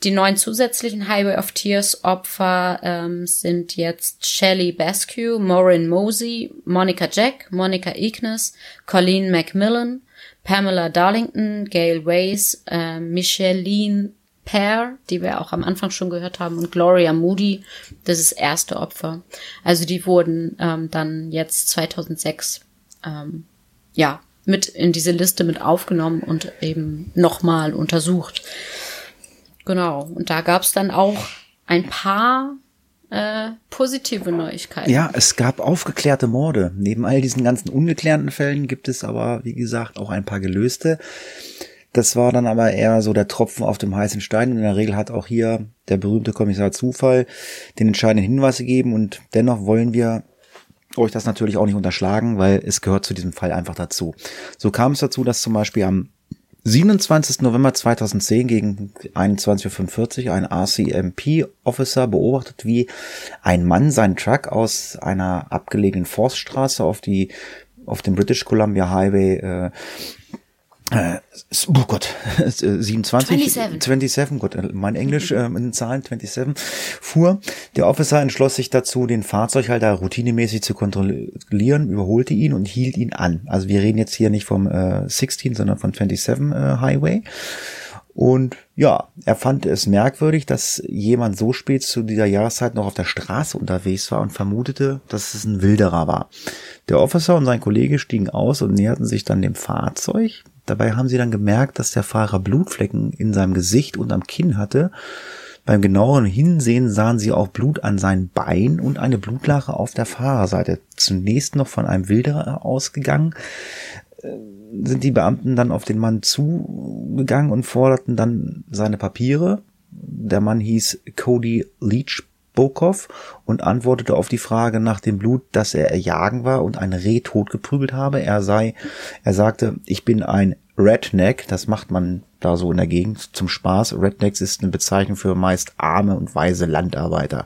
Die neun zusätzlichen Highway of Tears Opfer ähm, sind jetzt Shelley Basque, Maureen Mosey, Monica Jack, Monica Ignis, Colleen Macmillan, Pamela Darlington, Gail Ways, äh, Micheline Pear, die wir auch am Anfang schon gehört haben, und Gloria Moody, das ist erste Opfer. Also die wurden ähm, dann jetzt 2006 ähm, ja mit in diese Liste mit aufgenommen und eben nochmal untersucht. Genau. Und da gab es dann auch ein paar äh, positive Neuigkeiten. Ja, es gab aufgeklärte Morde. Neben all diesen ganzen ungeklärten Fällen gibt es aber, wie gesagt, auch ein paar gelöste. Das war dann aber eher so der Tropfen auf dem heißen Stein. Und in der Regel hat auch hier der berühmte Kommissar Zufall den entscheidenden Hinweis gegeben. Und dennoch wollen wir euch das natürlich auch nicht unterschlagen, weil es gehört zu diesem Fall einfach dazu. So kam es dazu, dass zum Beispiel am 27. November 2010 gegen 21.45 Uhr ein RCMP-Officer beobachtet, wie ein Mann seinen Truck aus einer abgelegenen Forststraße auf die auf dem British Columbia Highway äh, äh, oh Gott, 27, 27, 27 Gott, äh, mein Englisch äh, in Zahlen 27 fuhr. Der Officer entschloss sich dazu, den Fahrzeughalter routinemäßig zu kontrollieren, überholte ihn und hielt ihn an. Also wir reden jetzt hier nicht vom äh, 16, sondern von 27 äh, Highway. Und ja, er fand es merkwürdig, dass jemand so spät zu dieser Jahreszeit noch auf der Straße unterwegs war und vermutete, dass es ein Wilderer war. Der Officer und sein Kollege stiegen aus und näherten sich dann dem Fahrzeug Dabei haben sie dann gemerkt, dass der Fahrer Blutflecken in seinem Gesicht und am Kinn hatte. Beim genaueren Hinsehen sahen sie auch Blut an seinen Beinen und eine Blutlache auf der Fahrerseite. Zunächst noch von einem Wilderer ausgegangen, äh, sind die Beamten dann auf den Mann zugegangen und forderten dann seine Papiere. Der Mann hieß Cody Leach Bokov und antwortete auf die Frage nach dem Blut, dass er erjagen war und ein Reh totgeprügelt habe. Er sei, er sagte, ich bin ein Redneck, das macht man da so in der Gegend zum Spaß. Rednecks ist eine Bezeichnung für meist arme und weise Landarbeiter.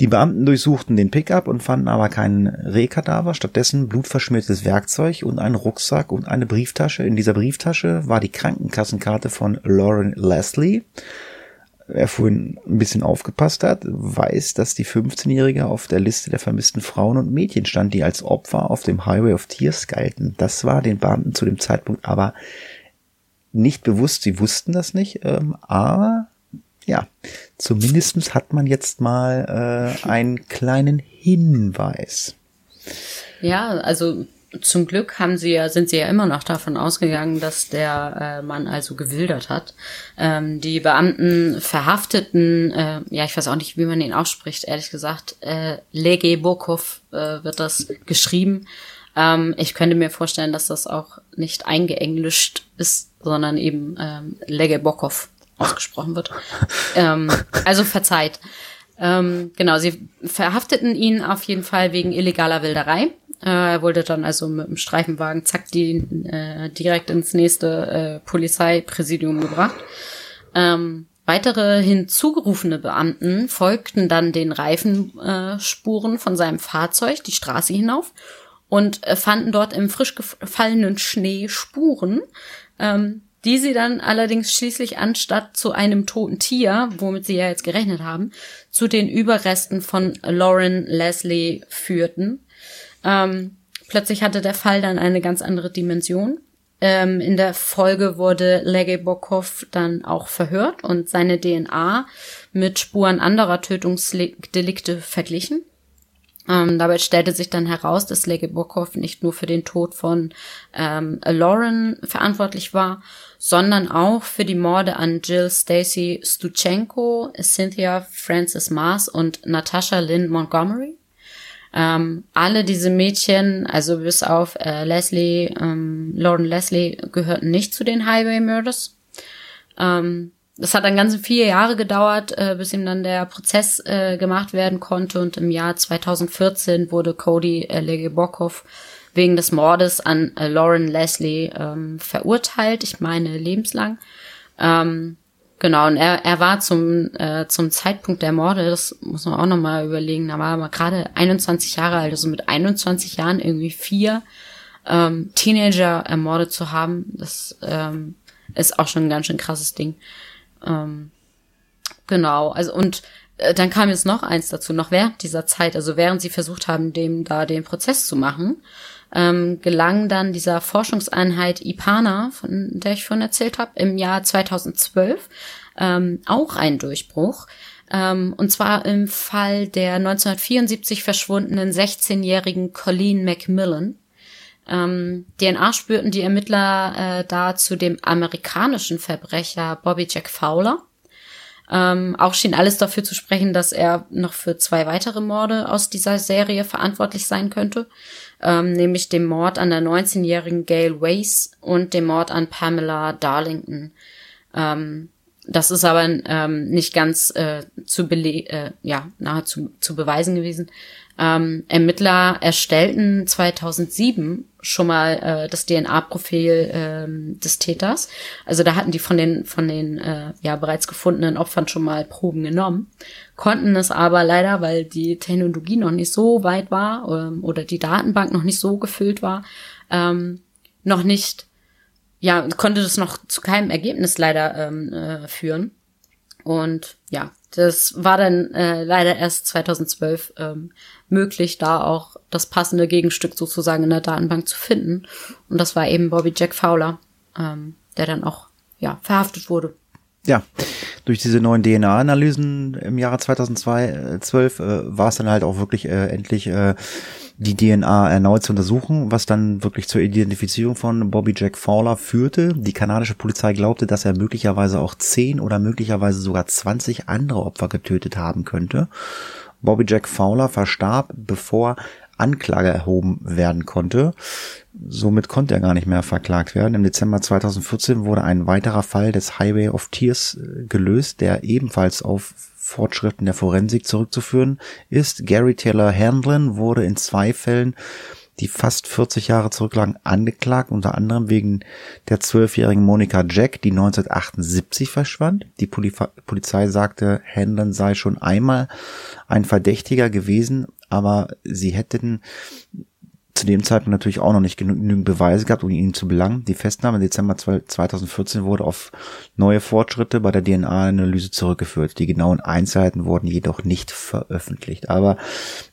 Die Beamten durchsuchten den Pickup und fanden aber keinen Rehkadaver, stattdessen blutverschmiertes Werkzeug und einen Rucksack und eine Brieftasche. In dieser Brieftasche war die Krankenkassenkarte von Lauren Leslie wer vorhin ein bisschen aufgepasst hat, weiß, dass die 15-Jährige auf der Liste der vermissten Frauen und Mädchen stand, die als Opfer auf dem Highway of Tears galten. Das war den Beamten zu dem Zeitpunkt aber nicht bewusst. Sie wussten das nicht, ähm, aber ja, zumindestens hat man jetzt mal äh, einen kleinen Hinweis. Ja, also zum Glück haben sie ja, sind sie ja immer noch davon ausgegangen, dass der äh, Mann also gewildert hat. Ähm, die Beamten verhafteten, äh, ja, ich weiß auch nicht, wie man ihn ausspricht, ehrlich gesagt, äh, Lege Bokov äh, wird das geschrieben. Ähm, ich könnte mir vorstellen, dass das auch nicht eingeenglischt ist, sondern eben ähm, Lege Bokov ausgesprochen wird. ähm, also verzeiht. Ähm, genau, sie verhafteten ihn auf jeden Fall wegen illegaler Wilderei. Äh, er wurde dann also mit dem Streifenwagen zack die äh, direkt ins nächste äh, Polizeipräsidium gebracht. Ähm, weitere hinzugerufene Beamten folgten dann den Reifenspuren äh, von seinem Fahrzeug die Straße hinauf und äh, fanden dort im frisch gefallenen Schnee Spuren, ähm, die sie dann allerdings schließlich anstatt zu einem toten Tier, womit sie ja jetzt gerechnet haben, zu den Überresten von Lauren Leslie führten. Ähm, plötzlich hatte der Fall dann eine ganz andere Dimension. Ähm, in der Folge wurde Legebokov dann auch verhört und seine DNA mit Spuren anderer Tötungsdelikte verglichen. Ähm, dabei stellte sich dann heraus, dass Legebokov nicht nur für den Tod von ähm, Lauren verantwortlich war, sondern auch für die Morde an Jill Stacy Stuchenko, Cynthia Frances Mars und Natasha Lynn Montgomery. Ähm, alle diese Mädchen, also bis auf äh, Leslie, ähm, Lauren Leslie, gehörten nicht zu den Highway Murders. Ähm, das hat dann ganze vier Jahre gedauert, äh, bis ihm dann der Prozess äh, gemacht werden konnte und im Jahr 2014 wurde Cody äh, Legebokov wegen des Mordes an äh, Lauren Leslie ähm, verurteilt, ich meine lebenslang. Ähm, Genau, und er, er war zum, äh, zum Zeitpunkt der Morde, das muss man auch nochmal überlegen, da war er gerade 21 Jahre alt, also mit 21 Jahren irgendwie vier ähm, Teenager ermordet zu haben, das ähm, ist auch schon ein ganz schön krasses Ding. Ähm, genau, also und äh, dann kam jetzt noch eins dazu, noch während dieser Zeit, also während sie versucht haben, dem da den Prozess zu machen, ähm, gelang dann dieser Forschungseinheit IPANA, von der ich vorhin erzählt habe, im Jahr 2012 ähm, auch ein Durchbruch. Ähm, und zwar im Fall der 1974 verschwundenen 16-jährigen Colleen Macmillan. Ähm, DNA spürten die Ermittler äh, da zu dem amerikanischen Verbrecher Bobby Jack Fowler. Ähm, auch schien alles dafür zu sprechen, dass er noch für zwei weitere Morde aus dieser Serie verantwortlich sein könnte ähm, nämlich dem Mord an der 19-jährigen Gail Weiss und dem Mord an Pamela Darlington. Ähm, das ist aber ähm, nicht ganz äh, zu bele äh, ja nahezu zu beweisen gewesen. Ähm, Ermittler erstellten 2007 schon mal äh, das DNA-Profil ähm, des Täters. Also da hatten die von den von den äh, ja bereits gefundenen Opfern schon mal Proben genommen, konnten es aber leider, weil die Technologie noch nicht so weit war ähm, oder die Datenbank noch nicht so gefüllt war, ähm, noch nicht, ja konnte das noch zu keinem Ergebnis leider ähm, äh, führen. Und ja, das war dann äh, leider erst 2012 ähm, möglich, da auch das passende Gegenstück sozusagen in der Datenbank zu finden. Und das war eben Bobby Jack Fowler, ähm, der dann auch ja verhaftet wurde. Ja, durch diese neuen DNA-Analysen im Jahre 2012 äh, war es dann halt auch wirklich äh, endlich äh, die DNA erneut zu untersuchen, was dann wirklich zur Identifizierung von Bobby Jack Fowler führte. Die kanadische Polizei glaubte, dass er möglicherweise auch zehn oder möglicherweise sogar 20 andere Opfer getötet haben könnte. Bobby Jack Fowler verstarb, bevor Anklage erhoben werden konnte. Somit konnte er gar nicht mehr verklagt werden. Im Dezember 2014 wurde ein weiterer Fall des Highway of Tears äh, gelöst, der ebenfalls auf Fortschritten der Forensik zurückzuführen ist. Gary Taylor Handlin wurde in zwei Fällen die fast 40 Jahre zurücklagen, angeklagt, unter anderem wegen der zwölfjährigen Monika Jack, die 1978 verschwand. Die Polizei sagte, Handlin sei schon einmal ein Verdächtiger gewesen, aber sie hätten zu dem Zeitpunkt natürlich auch noch nicht genügend Beweise gehabt, um ihn zu belangen. Die Festnahme im Dezember 2014 wurde auf neue Fortschritte bei der DNA-Analyse zurückgeführt. Die genauen Einzelheiten wurden jedoch nicht veröffentlicht. Aber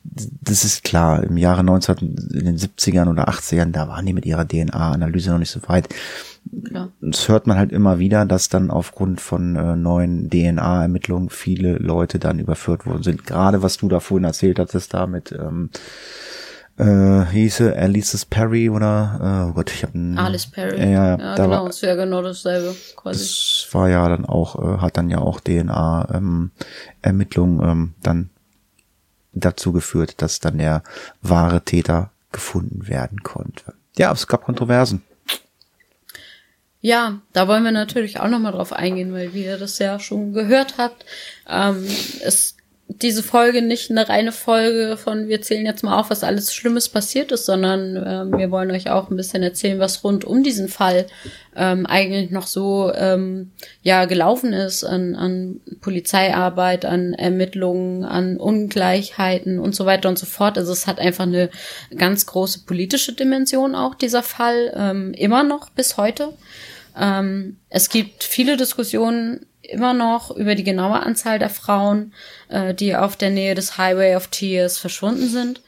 das ist klar, im Jahre 19, in den 70ern oder 80ern, da waren die mit ihrer DNA-Analyse noch nicht so weit. Ja. Das hört man halt immer wieder, dass dann aufgrund von äh, neuen DNA-Ermittlungen viele Leute dann überführt worden sind. Gerade was du da vorhin erzählt hattest, da mit ähm, äh, hieße Alice Perry oder oh Gott, ich habe Alice Perry. Äh, ja, ja genau, war, ist ja genau dasselbe quasi. Das war ja dann auch, äh, hat dann ja auch DNA ähm, Ermittlungen ähm, dann dazu geführt, dass dann der wahre Täter gefunden werden konnte. Ja, es gab Kontroversen. Ja, da wollen wir natürlich auch nochmal drauf eingehen, weil wie ihr das ja schon gehört habt, ähm, es diese Folge nicht eine reine Folge von wir zählen jetzt mal auf, was alles Schlimmes passiert ist, sondern ähm, wir wollen euch auch ein bisschen erzählen, was rund um diesen Fall ähm, eigentlich noch so ähm, ja gelaufen ist an, an Polizeiarbeit, an Ermittlungen, an Ungleichheiten und so weiter und so fort. Also es hat einfach eine ganz große politische Dimension auch dieser Fall ähm, immer noch bis heute. Ähm, es gibt viele Diskussionen immer noch über die genaue Anzahl der Frauen, äh, die auf der Nähe des Highway of Tears verschwunden sind.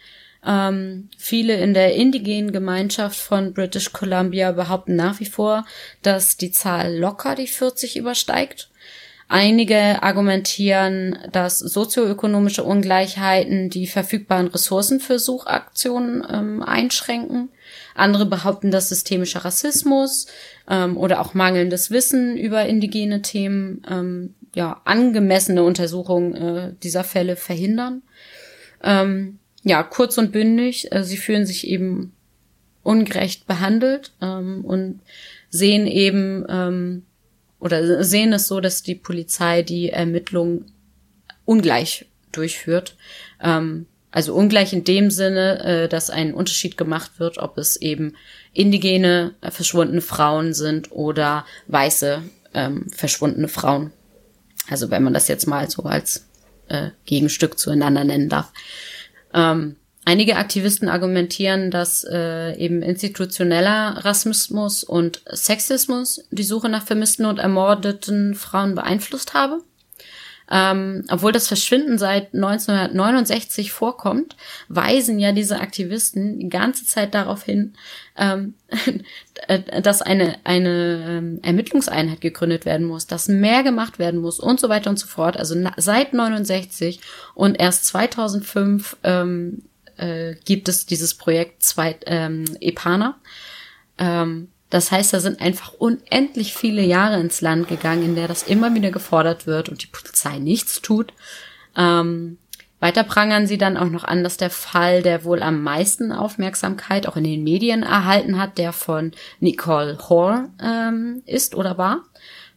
Ähm, viele in der indigenen Gemeinschaft von British Columbia behaupten nach wie vor, dass die Zahl locker die 40 übersteigt. Einige argumentieren, dass sozioökonomische Ungleichheiten die verfügbaren Ressourcen für Suchaktionen ähm, einschränken. Andere behaupten, dass systemischer Rassismus ähm, oder auch mangelndes Wissen über indigene Themen ähm, ja angemessene Untersuchungen äh, dieser Fälle verhindern. Ähm, ja, kurz und bündig, äh, sie fühlen sich eben ungerecht behandelt ähm, und sehen eben ähm, oder sehen es so, dass die Polizei die Ermittlung ungleich durchführt. Ähm, also ungleich in dem Sinne, äh, dass ein Unterschied gemacht wird, ob es eben indigene äh, verschwundene Frauen sind oder weiße ähm, verschwundene Frauen. Also wenn man das jetzt mal so als äh, Gegenstück zueinander nennen darf. Ähm, einige Aktivisten argumentieren, dass äh, eben institutioneller Rassismus und Sexismus die Suche nach vermissten und ermordeten Frauen beeinflusst habe. Ähm, obwohl das Verschwinden seit 1969 vorkommt, weisen ja diese Aktivisten die ganze Zeit darauf hin, ähm, dass eine, eine ähm, Ermittlungseinheit gegründet werden muss, dass mehr gemacht werden muss und so weiter und so fort. Also seit 69 und erst 2005 ähm, äh, gibt es dieses Projekt Zweit, ähm, EPANA. Ähm, das heißt, da sind einfach unendlich viele Jahre ins Land gegangen, in der das immer wieder gefordert wird und die Polizei nichts tut. Ähm, weiter prangern sie dann auch noch an, dass der Fall, der wohl am meisten Aufmerksamkeit auch in den Medien erhalten hat, der von Nicole Hoare ähm, ist oder war.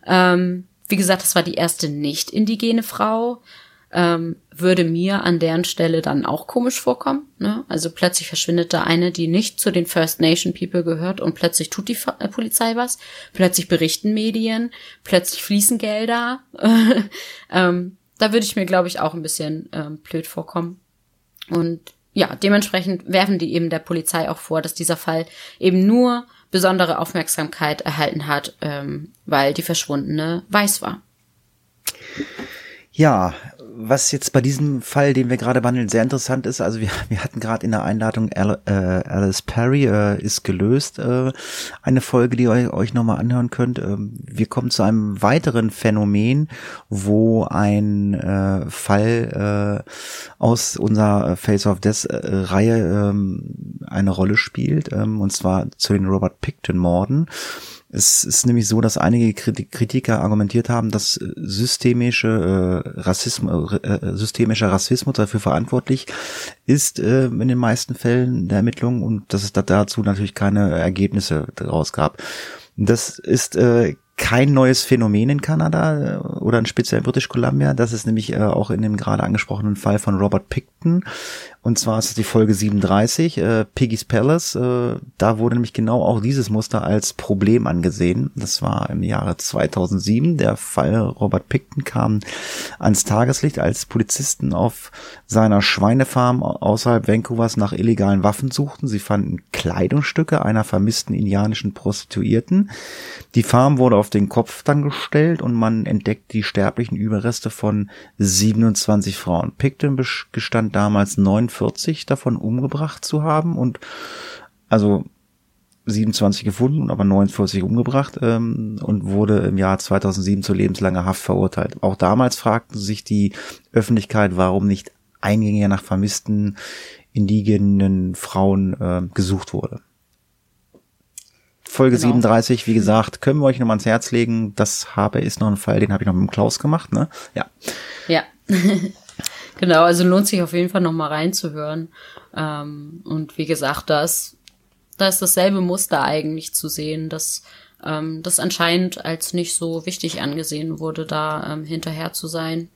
Ähm, wie gesagt, das war die erste nicht indigene Frau ähm, würde mir an deren Stelle dann auch komisch vorkommen. Ne? Also plötzlich verschwindet da eine, die nicht zu den First Nation People gehört und plötzlich tut die äh, Polizei was. Plötzlich berichten Medien, plötzlich fließen Gelder. ähm, da würde ich mir, glaube ich, auch ein bisschen ähm, blöd vorkommen. Und ja, dementsprechend werfen die eben der Polizei auch vor, dass dieser Fall eben nur besondere Aufmerksamkeit erhalten hat, ähm, weil die Verschwundene weiß war. Ja, was jetzt bei diesem Fall, den wir gerade behandeln, sehr interessant ist, also wir, wir hatten gerade in der Einladung äh, Alice Perry äh, ist gelöst, äh, eine Folge, die ihr euch nochmal anhören könnt. Ähm, wir kommen zu einem weiteren Phänomen, wo ein äh, Fall äh, aus unserer Face of Death äh, Reihe ähm, eine Rolle spielt, ähm, und zwar zu den Robert Picton Morden. Es ist nämlich so, dass einige Kritiker argumentiert haben, dass äh, systemische äh, Rassismus, äh, äh, systemischer Rassismus dafür verantwortlich ist äh, in den meisten Fällen der Ermittlungen und dass es dazu natürlich keine Ergebnisse daraus gab. Das ist äh, kein neues Phänomen in Kanada äh, oder in speziell British Columbia. Das ist nämlich äh, auch in dem gerade angesprochenen Fall von Robert Picton. Und zwar ist es die Folge 37, äh, Piggy's Palace. Äh, da wurde nämlich genau auch dieses Muster als Problem angesehen. Das war im Jahre 2007. Der Fall Robert Picton kam ans Tageslicht, als Polizisten auf seiner Schweinefarm außerhalb Vancouvers nach illegalen Waffen suchten. Sie fanden Kleidungsstücke einer vermissten indianischen Prostituierten. Die Farm wurde auf den Kopf dann gestellt und man entdeckt die sterblichen Überreste von 27 Frauen. Picton gestand damals 49 davon umgebracht zu haben und also 27 gefunden, aber 49 umgebracht ähm, und wurde im Jahr 2007 zu lebenslanger Haft verurteilt. Auch damals fragten sich die Öffentlichkeit, warum nicht eingängiger nach vermissten indigenen Frauen äh, gesucht wurde. Folge genau. 37, wie gesagt, können wir euch nochmal ans Herz legen. Das habe ist noch ein Fall, den habe ich noch mit dem Klaus gemacht, ne? Ja. Ja. genau, also lohnt sich auf jeden Fall nochmal reinzuhören. Ähm, und wie gesagt, da ist, da ist dasselbe Muster eigentlich zu sehen, dass ähm, das anscheinend als nicht so wichtig angesehen wurde, da ähm, hinterher zu sein.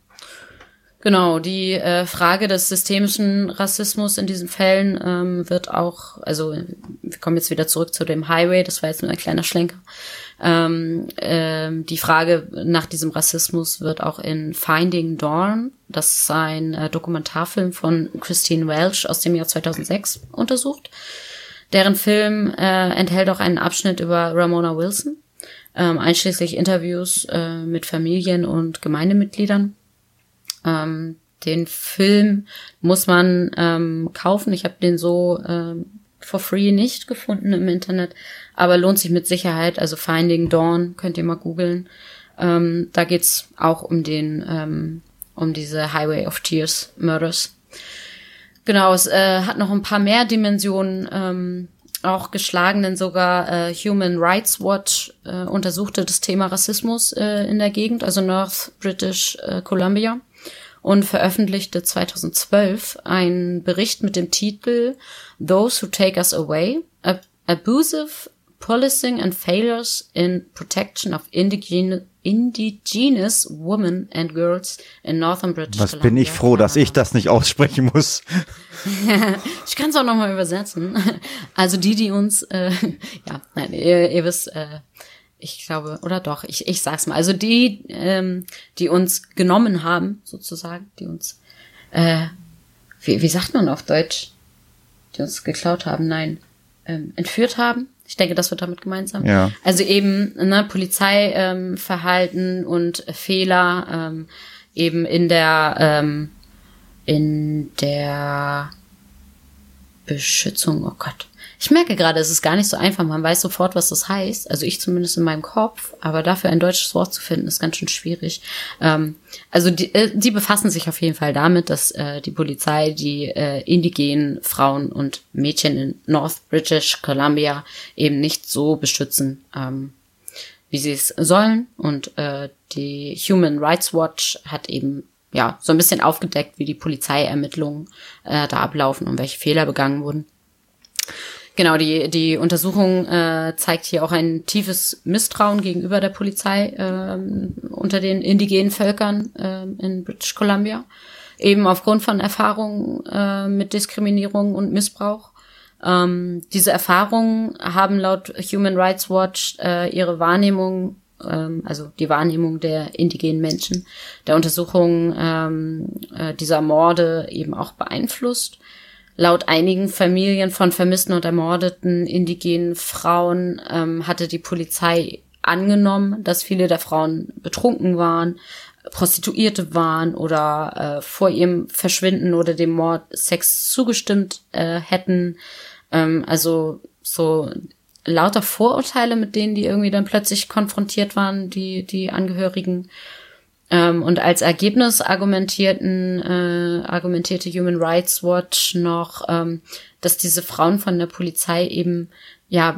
Genau, die äh, Frage des systemischen Rassismus in diesen Fällen ähm, wird auch, also wir kommen jetzt wieder zurück zu dem Highway, das war jetzt nur ein kleiner Schlenker. Ähm, ähm, die Frage nach diesem Rassismus wird auch in Finding Dawn, das ist ein äh, Dokumentarfilm von Christine Welch aus dem Jahr 2006 untersucht. Deren Film äh, enthält auch einen Abschnitt über Ramona Wilson, ähm, einschließlich Interviews äh, mit Familien und Gemeindemitgliedern. Ähm, den Film muss man ähm, kaufen. Ich habe den so ähm, for free nicht gefunden im Internet, aber lohnt sich mit Sicherheit. Also Finding Dawn könnt ihr mal googeln. Ähm, da geht's auch um den ähm, um diese Highway of Tears Murders. Genau, es äh, hat noch ein paar mehr Dimensionen ähm, auch geschlagen, denn sogar äh, Human Rights Watch äh, untersuchte das Thema Rassismus äh, in der Gegend, also North British äh, Columbia und veröffentlichte 2012 einen Bericht mit dem Titel Those Who Take Us Away, Abusive Policing and Failures in Protection of Indigene, Indigenous Women and Girls in Northern British Was Columbia. bin ich froh, dass ich das nicht aussprechen muss. ich kann es auch nochmal übersetzen. Also die, die uns, äh, ja, nein, ihr, ihr wisst, äh, ich glaube, oder doch, ich, ich sag's mal. Also die, ähm, die uns genommen haben, sozusagen, die uns, äh, wie, wie sagt man auf Deutsch? Die uns geklaut haben, nein, ähm, entführt haben. Ich denke, das wird damit gemeinsam. Ja. Also eben ne, Polizeiverhalten ähm, und Fehler ähm, eben in der ähm, in der Beschützung. Oh Gott, ich merke gerade, es ist gar nicht so einfach. Man weiß sofort, was das heißt. Also ich zumindest in meinem Kopf. Aber dafür ein deutsches Wort zu finden, ist ganz schön schwierig. Ähm, also die, äh, die befassen sich auf jeden Fall damit, dass äh, die Polizei die äh, indigenen Frauen und Mädchen in North British Columbia eben nicht so beschützen, ähm, wie sie es sollen. Und äh, die Human Rights Watch hat eben ja so ein bisschen aufgedeckt, wie die Polizeiermittlungen äh, da ablaufen und welche Fehler begangen wurden. Genau, die, die Untersuchung äh, zeigt hier auch ein tiefes Misstrauen gegenüber der Polizei äh, unter den indigenen Völkern äh, in British Columbia. Eben aufgrund von Erfahrungen äh, mit Diskriminierung und Missbrauch. Ähm, diese Erfahrungen haben laut Human Rights Watch äh, ihre Wahrnehmung, ähm, also die Wahrnehmung der indigenen Menschen, der Untersuchung ähm, äh, dieser Morde eben auch beeinflusst. Laut einigen Familien von vermissten und ermordeten indigenen Frauen ähm, hatte die Polizei angenommen, dass viele der Frauen betrunken waren, Prostituierte waren oder äh, vor ihrem Verschwinden oder dem Mord Sex zugestimmt äh, hätten. Ähm, also so lauter Vorurteile, mit denen die irgendwie dann plötzlich konfrontiert waren, die, die Angehörigen. Ähm, und als Ergebnis argumentierten, äh, argumentierte Human Rights Watch noch, ähm, dass diese Frauen von der Polizei eben ja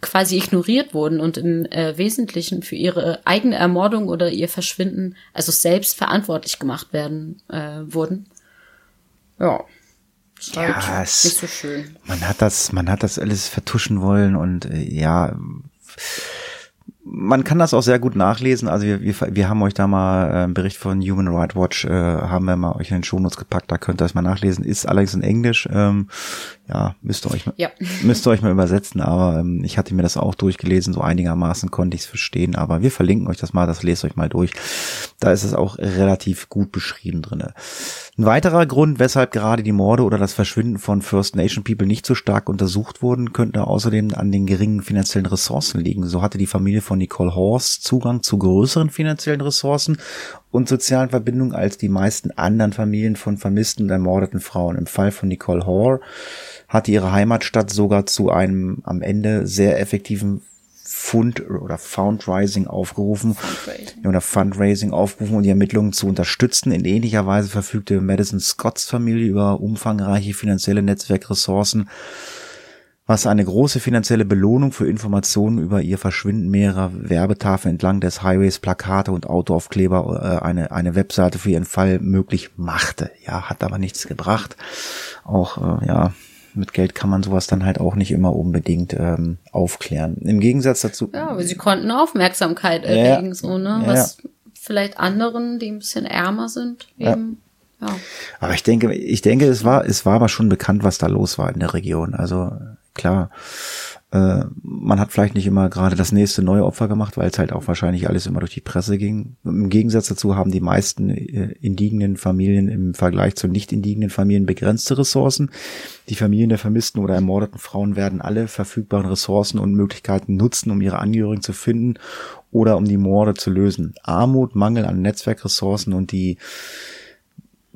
quasi ignoriert wurden und im äh, Wesentlichen für ihre eigene Ermordung oder ihr Verschwinden also selbst verantwortlich gemacht werden äh, wurden. Ja. Ist halt ja, es, nicht so schön. Man hat das, man hat das alles vertuschen wollen und äh, ja, man kann das auch sehr gut nachlesen. Also wir, wir, wir haben euch da mal äh, einen Bericht von Human Rights Watch, äh, haben wir mal euch in den Shownotes gepackt, da könnt ihr das mal nachlesen. Ist allerdings in Englisch. Ähm, ja, müsst ihr euch, ja. müsst ihr euch mal übersetzen, aber ähm, ich hatte mir das auch durchgelesen, so einigermaßen konnte ich es verstehen, aber wir verlinken euch das mal, das lest euch mal durch. Da ist es auch relativ gut beschrieben drinne. Ein weiterer Grund, weshalb gerade die Morde oder das Verschwinden von First Nation People nicht so stark untersucht wurden, könnte außerdem an den geringen finanziellen Ressourcen liegen. So hatte die Familie von Nicole Horst Zugang zu größeren finanziellen Ressourcen und sozialen Verbindungen als die meisten anderen Familien von vermissten und ermordeten Frauen. Im Fall von Nicole Hoare hatte ihre Heimatstadt sogar zu einem am Ende sehr effektiven Fund oder Fundraising aufgerufen Fundraising. oder Fundraising aufgerufen, um die Ermittlungen zu unterstützen. In ähnlicher Weise verfügte Madison Scotts Familie über umfangreiche finanzielle Netzwerkressourcen, was eine große finanzielle Belohnung für Informationen über ihr Verschwinden mehrerer Werbetafeln entlang des Highways, Plakate und Autoaufkleber, äh, eine, eine Webseite für ihren Fall möglich machte. Ja, hat aber nichts gebracht. Auch, äh, ja, mit Geld kann man sowas dann halt auch nicht immer unbedingt ähm, aufklären. Im Gegensatz dazu. Ja, aber sie konnten Aufmerksamkeit erregen, ja, so, ne? Was ja. vielleicht anderen, die ein bisschen ärmer sind, eben. Ja. Aber ich denke, ich denke, es war, es war aber schon bekannt, was da los war in der Region. Also klar, äh, man hat vielleicht nicht immer gerade das nächste neue Opfer gemacht, weil es halt auch wahrscheinlich alles immer durch die Presse ging. Im Gegensatz dazu haben die meisten äh, indigenen Familien im Vergleich zu nicht indigenen Familien begrenzte Ressourcen. Die Familien der vermissten oder ermordeten Frauen werden alle verfügbaren Ressourcen und Möglichkeiten nutzen, um ihre Angehörigen zu finden oder um die Morde zu lösen. Armut, Mangel an Netzwerkressourcen und die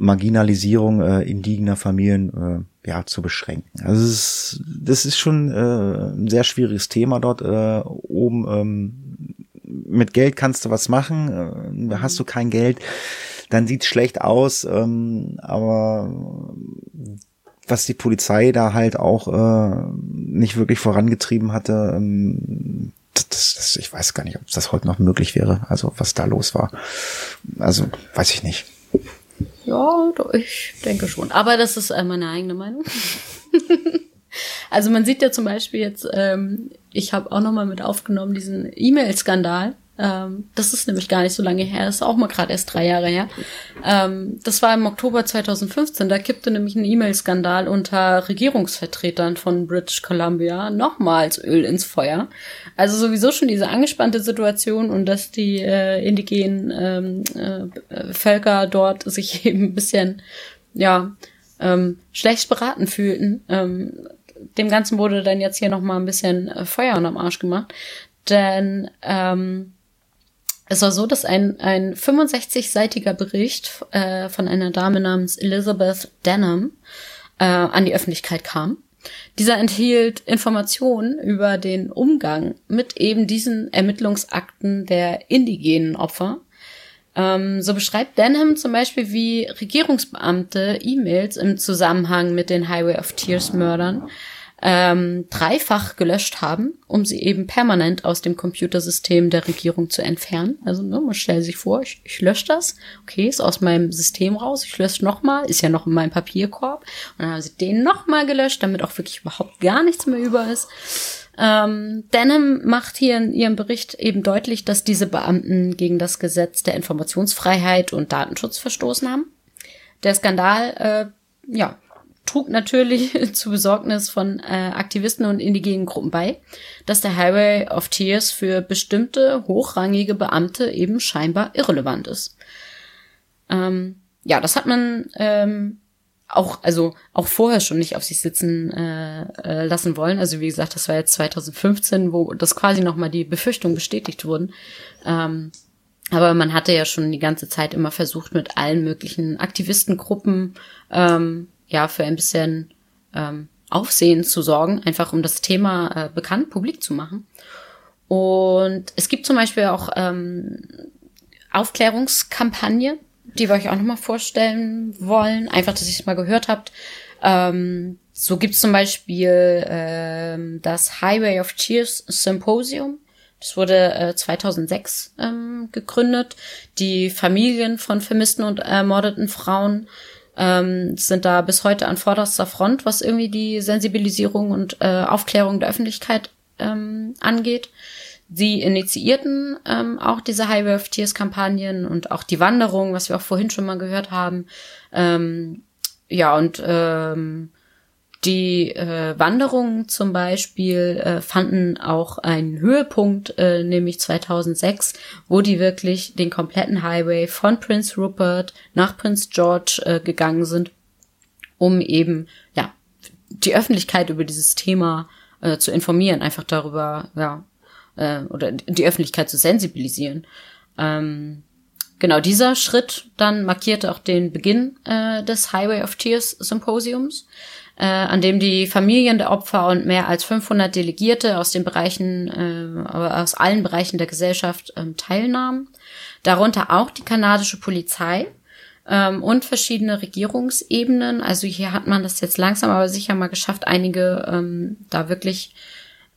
Marginalisierung äh, indigener Familien äh, ja zu beschränken. Also ist, das ist schon äh, ein sehr schwieriges Thema dort äh, oben. Ähm, mit Geld kannst du was machen, äh, hast du kein Geld, dann sieht's schlecht aus. Ähm, aber was die Polizei da halt auch äh, nicht wirklich vorangetrieben hatte, ähm, das, das, ich weiß gar nicht, ob das heute noch möglich wäre. Also was da los war. Also weiß ich nicht. Ja, ich denke schon. Aber das ist äh, meine eigene Meinung. also man sieht ja zum Beispiel jetzt, ähm, ich habe auch noch mal mit aufgenommen diesen E-Mail-Skandal ähm, das ist nämlich gar nicht so lange her, das ist auch mal gerade erst drei Jahre her. Ähm, das war im Oktober 2015, da kippte nämlich ein E-Mail-Skandal unter Regierungsvertretern von British Columbia nochmals Öl ins Feuer. Also sowieso schon diese angespannte Situation und dass die äh, indigenen ähm, äh, Völker dort sich eben ein bisschen, ja, ähm, schlecht beraten fühlten. Ähm, dem Ganzen wurde dann jetzt hier noch mal ein bisschen äh, Feuer unterm Arsch gemacht. Denn ähm, es war so, dass ein, ein 65-seitiger Bericht äh, von einer Dame namens Elizabeth Denham äh, an die Öffentlichkeit kam. Dieser enthielt Informationen über den Umgang mit eben diesen Ermittlungsakten der indigenen Opfer. Ähm, so beschreibt Denham zum Beispiel, wie Regierungsbeamte E-Mails im Zusammenhang mit den Highway of Tears Mördern ähm, dreifach gelöscht haben, um sie eben permanent aus dem Computersystem der Regierung zu entfernen. Also ne, man stellt sich vor, ich, ich lösche das, okay, ist aus meinem System raus, ich lösche nochmal, ist ja noch in meinem Papierkorb. Und dann haben sie den nochmal gelöscht, damit auch wirklich überhaupt gar nichts mehr über ist. Ähm, Denham macht hier in ihrem Bericht eben deutlich, dass diese Beamten gegen das Gesetz der Informationsfreiheit und Datenschutz verstoßen haben. Der Skandal, äh, ja, trug natürlich zu Besorgnis von äh, Aktivisten und indigenen Gruppen bei, dass der Highway of Tears für bestimmte hochrangige Beamte eben scheinbar irrelevant ist. Ähm, ja, das hat man ähm, auch, also auch vorher schon nicht auf sich sitzen äh, äh, lassen wollen. Also wie gesagt, das war jetzt 2015, wo das quasi nochmal die Befürchtungen bestätigt wurden. Ähm, aber man hatte ja schon die ganze Zeit immer versucht, mit allen möglichen Aktivistengruppen ähm, ja für ein bisschen ähm, Aufsehen zu sorgen, einfach um das Thema äh, bekannt, publik zu machen. Und es gibt zum Beispiel auch ähm, Aufklärungskampagne, die wir euch auch nochmal vorstellen wollen. Einfach, dass ihr es mal gehört habt. Ähm, so gibt es zum Beispiel ähm, das Highway of Tears Symposium. Das wurde äh, 2006 ähm, gegründet. Die Familien von vermissten und ermordeten Frauen ähm, sind da bis heute an vorderster Front, was irgendwie die Sensibilisierung und äh, Aufklärung der Öffentlichkeit ähm, angeht. Sie initiierten ähm, auch diese Highway of Tears Kampagnen und auch die Wanderung, was wir auch vorhin schon mal gehört haben. Ähm, ja, und ähm, die äh, Wanderungen zum Beispiel äh, fanden auch einen Höhepunkt, äh, nämlich 2006, wo die wirklich den kompletten Highway von Prince Rupert nach Prince George äh, gegangen sind, um eben ja die Öffentlichkeit über dieses Thema äh, zu informieren, einfach darüber, ja, äh, oder die Öffentlichkeit zu sensibilisieren. Ähm, genau, dieser Schritt dann markierte auch den Beginn äh, des Highway of Tears Symposiums, äh, an dem die Familien der Opfer und mehr als 500 Delegierte aus den Bereichen, äh, aus allen Bereichen der Gesellschaft äh, teilnahmen. Darunter auch die kanadische Polizei, ähm, und verschiedene Regierungsebenen. Also hier hat man das jetzt langsam aber sicher mal geschafft, einige ähm, da wirklich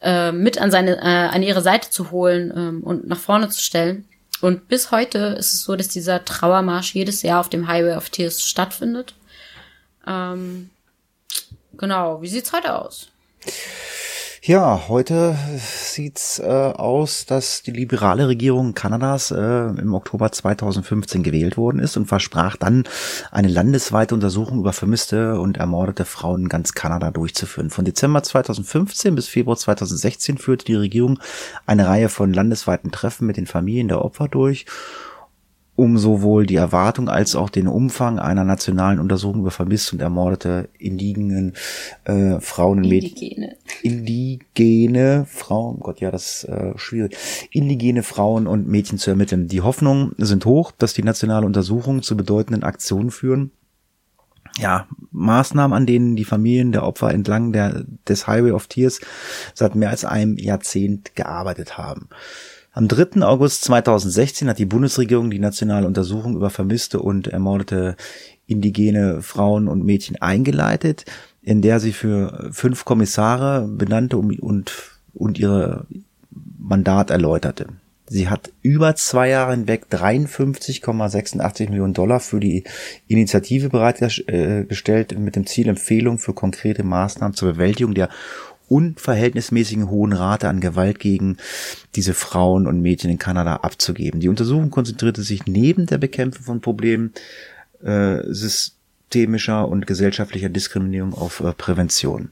äh, mit an seine, äh, an ihre Seite zu holen ähm, und nach vorne zu stellen. Und bis heute ist es so, dass dieser Trauermarsch jedes Jahr auf dem Highway of Tears stattfindet. Ähm, genau, wie sieht's heute aus? Ja, heute sieht's äh, aus, dass die liberale Regierung Kanadas äh, im Oktober 2015 gewählt worden ist und versprach dann eine landesweite Untersuchung über vermisste und ermordete Frauen in ganz Kanada durchzuführen. Von Dezember 2015 bis Februar 2016 führte die Regierung eine Reihe von landesweiten Treffen mit den Familien der Opfer durch um sowohl die Erwartung als auch den Umfang einer nationalen Untersuchung über vermisste und ermordete indigenen äh, Frauen und Mädchen. Indigene. Indigene Frauen, Gott, ja, das ist äh, schwierig. Indigene Frauen und Mädchen zu ermitteln. Die Hoffnungen sind hoch, dass die nationale Untersuchung zu bedeutenden Aktionen führen. Ja, Maßnahmen, an denen die Familien der Opfer entlang der, des Highway of Tears seit mehr als einem Jahrzehnt gearbeitet haben. Am 3. August 2016 hat die Bundesregierung die nationale Untersuchung über vermisste und ermordete indigene Frauen und Mädchen eingeleitet, in der sie für fünf Kommissare benannte und, und ihre Mandat erläuterte. Sie hat über zwei Jahre hinweg 53,86 Millionen Dollar für die Initiative bereitgestellt mit dem Ziel, Empfehlungen für konkrete Maßnahmen zur Bewältigung der unverhältnismäßigen hohen Rate an Gewalt gegen diese Frauen und Mädchen in Kanada abzugeben. Die Untersuchung konzentrierte sich neben der Bekämpfung von Problemen äh, systemischer und gesellschaftlicher Diskriminierung auf äh, Prävention.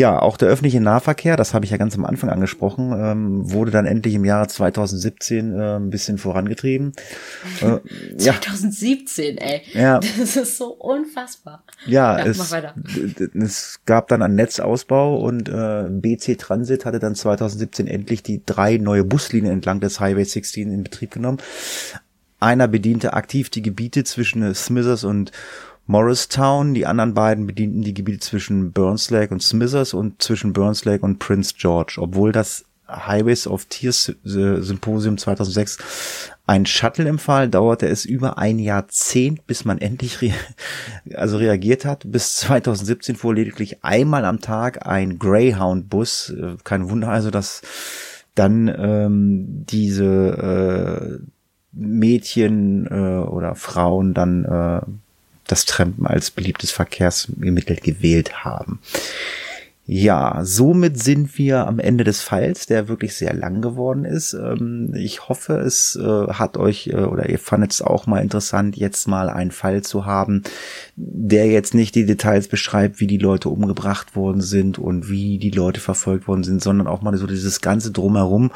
Ja, auch der öffentliche Nahverkehr, das habe ich ja ganz am Anfang angesprochen, ähm, wurde dann endlich im Jahre 2017 äh, ein bisschen vorangetrieben. Äh, 2017, ja. ey. Ja. Das ist so unfassbar. Ja, ja es, es gab dann einen Netzausbau und äh, BC Transit hatte dann 2017 endlich die drei neue Buslinien entlang des Highway 16 in Betrieb genommen. Einer bediente aktiv die Gebiete zwischen Smithers und Morristown. Die anderen beiden bedienten die Gebiete zwischen Burns Lake und Smithers und zwischen Burns Lake und Prince George, obwohl das Highways of Tears Symposium 2006 ein Shuttle empfahl, dauerte es über ein Jahrzehnt, bis man endlich re also reagiert hat. Bis 2017 fuhr lediglich einmal am Tag ein Greyhound-Bus. Äh, kein Wunder also, dass dann ähm, diese äh, Mädchen äh, oder Frauen dann äh, das Trampen als beliebtes Verkehrsmittel gewählt haben. Ja, somit sind wir am Ende des Falls, der wirklich sehr lang geworden ist. Ähm, ich hoffe, es äh, hat euch äh, oder ihr fandet es auch mal interessant, jetzt mal einen Fall zu haben, der jetzt nicht die Details beschreibt, wie die Leute umgebracht worden sind und wie die Leute verfolgt worden sind, sondern auch mal so dieses ganze drumherum,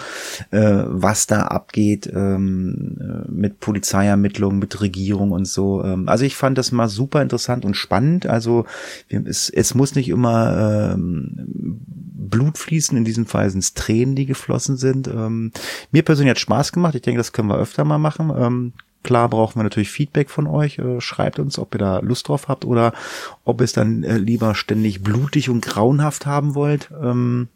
äh, was da abgeht ähm, mit Polizeiermittlungen, mit Regierung und so. Ähm, also ich fand das mal super interessant und spannend. Also es, es muss nicht immer ähm, Blut fließen. In diesem Fall sind es Tränen, die geflossen sind. Ähm, mir persönlich hat Spaß gemacht. Ich denke, das können wir öfter mal machen. Ähm, klar brauchen wir natürlich Feedback von euch. Äh, schreibt uns, ob ihr da Lust drauf habt oder ob ihr es dann äh, lieber ständig blutig und grauenhaft haben wollt. Ähm,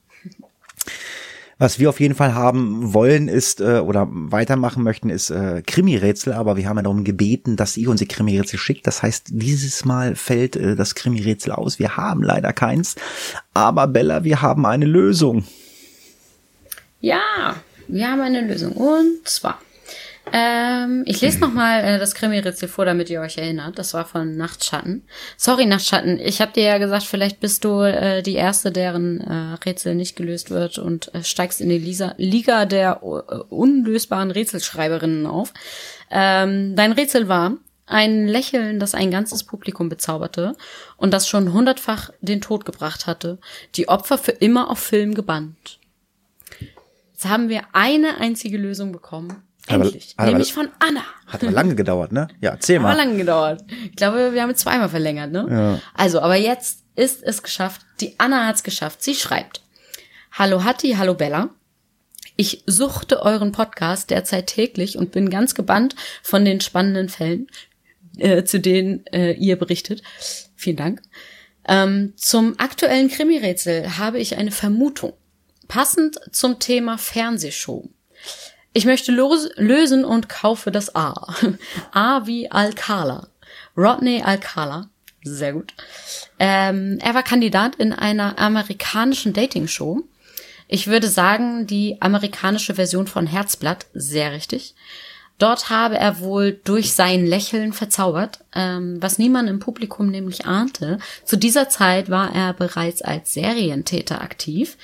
was wir auf jeden Fall haben wollen ist äh, oder weitermachen möchten ist äh, Krimi-Rätsel, aber wir haben ja darum gebeten, dass ihr uns die Krimi-Rätsel schickt. Das heißt, dieses Mal fällt äh, das Krimi-Rätsel aus. Wir haben leider keins, aber Bella, wir haben eine Lösung. Ja, wir haben eine Lösung und zwar ähm, ich lese nochmal äh, das Krimi-Rätsel vor, damit ihr euch erinnert. Das war von Nachtschatten. Sorry, Nachtschatten. Ich habe dir ja gesagt, vielleicht bist du äh, die Erste, deren äh, Rätsel nicht gelöst wird und äh, steigst in die Lisa Liga der uh, unlösbaren Rätselschreiberinnen auf. Ähm, dein Rätsel war ein Lächeln, das ein ganzes Publikum bezauberte und das schon hundertfach den Tod gebracht hatte, die Opfer für immer auf Film gebannt. Jetzt haben wir eine einzige Lösung bekommen Endlich. Aber, Nämlich von Anna. Hat aber lange gedauert, ne? Ja, erzähl mal. Hat lange gedauert. Ich glaube, wir haben es zweimal verlängert, ne? Ja. Also, aber jetzt ist es geschafft. Die Anna hat es geschafft. Sie schreibt. Hallo Hatti, hallo Bella. Ich suchte euren Podcast derzeit täglich und bin ganz gebannt von den spannenden Fällen, äh, zu denen äh, ihr berichtet. Vielen Dank. Ähm, zum aktuellen Krimi-Rätsel habe ich eine Vermutung. Passend zum Thema Fernsehshow. Ich möchte lösen und kaufe das A. A wie Alcala. Rodney Alcala. Sehr gut. Ähm, er war Kandidat in einer amerikanischen Dating-Show. Ich würde sagen, die amerikanische Version von Herzblatt. Sehr richtig. Dort habe er wohl durch sein Lächeln verzaubert, ähm, was niemand im Publikum nämlich ahnte. Zu dieser Zeit war er bereits als Serientäter aktiv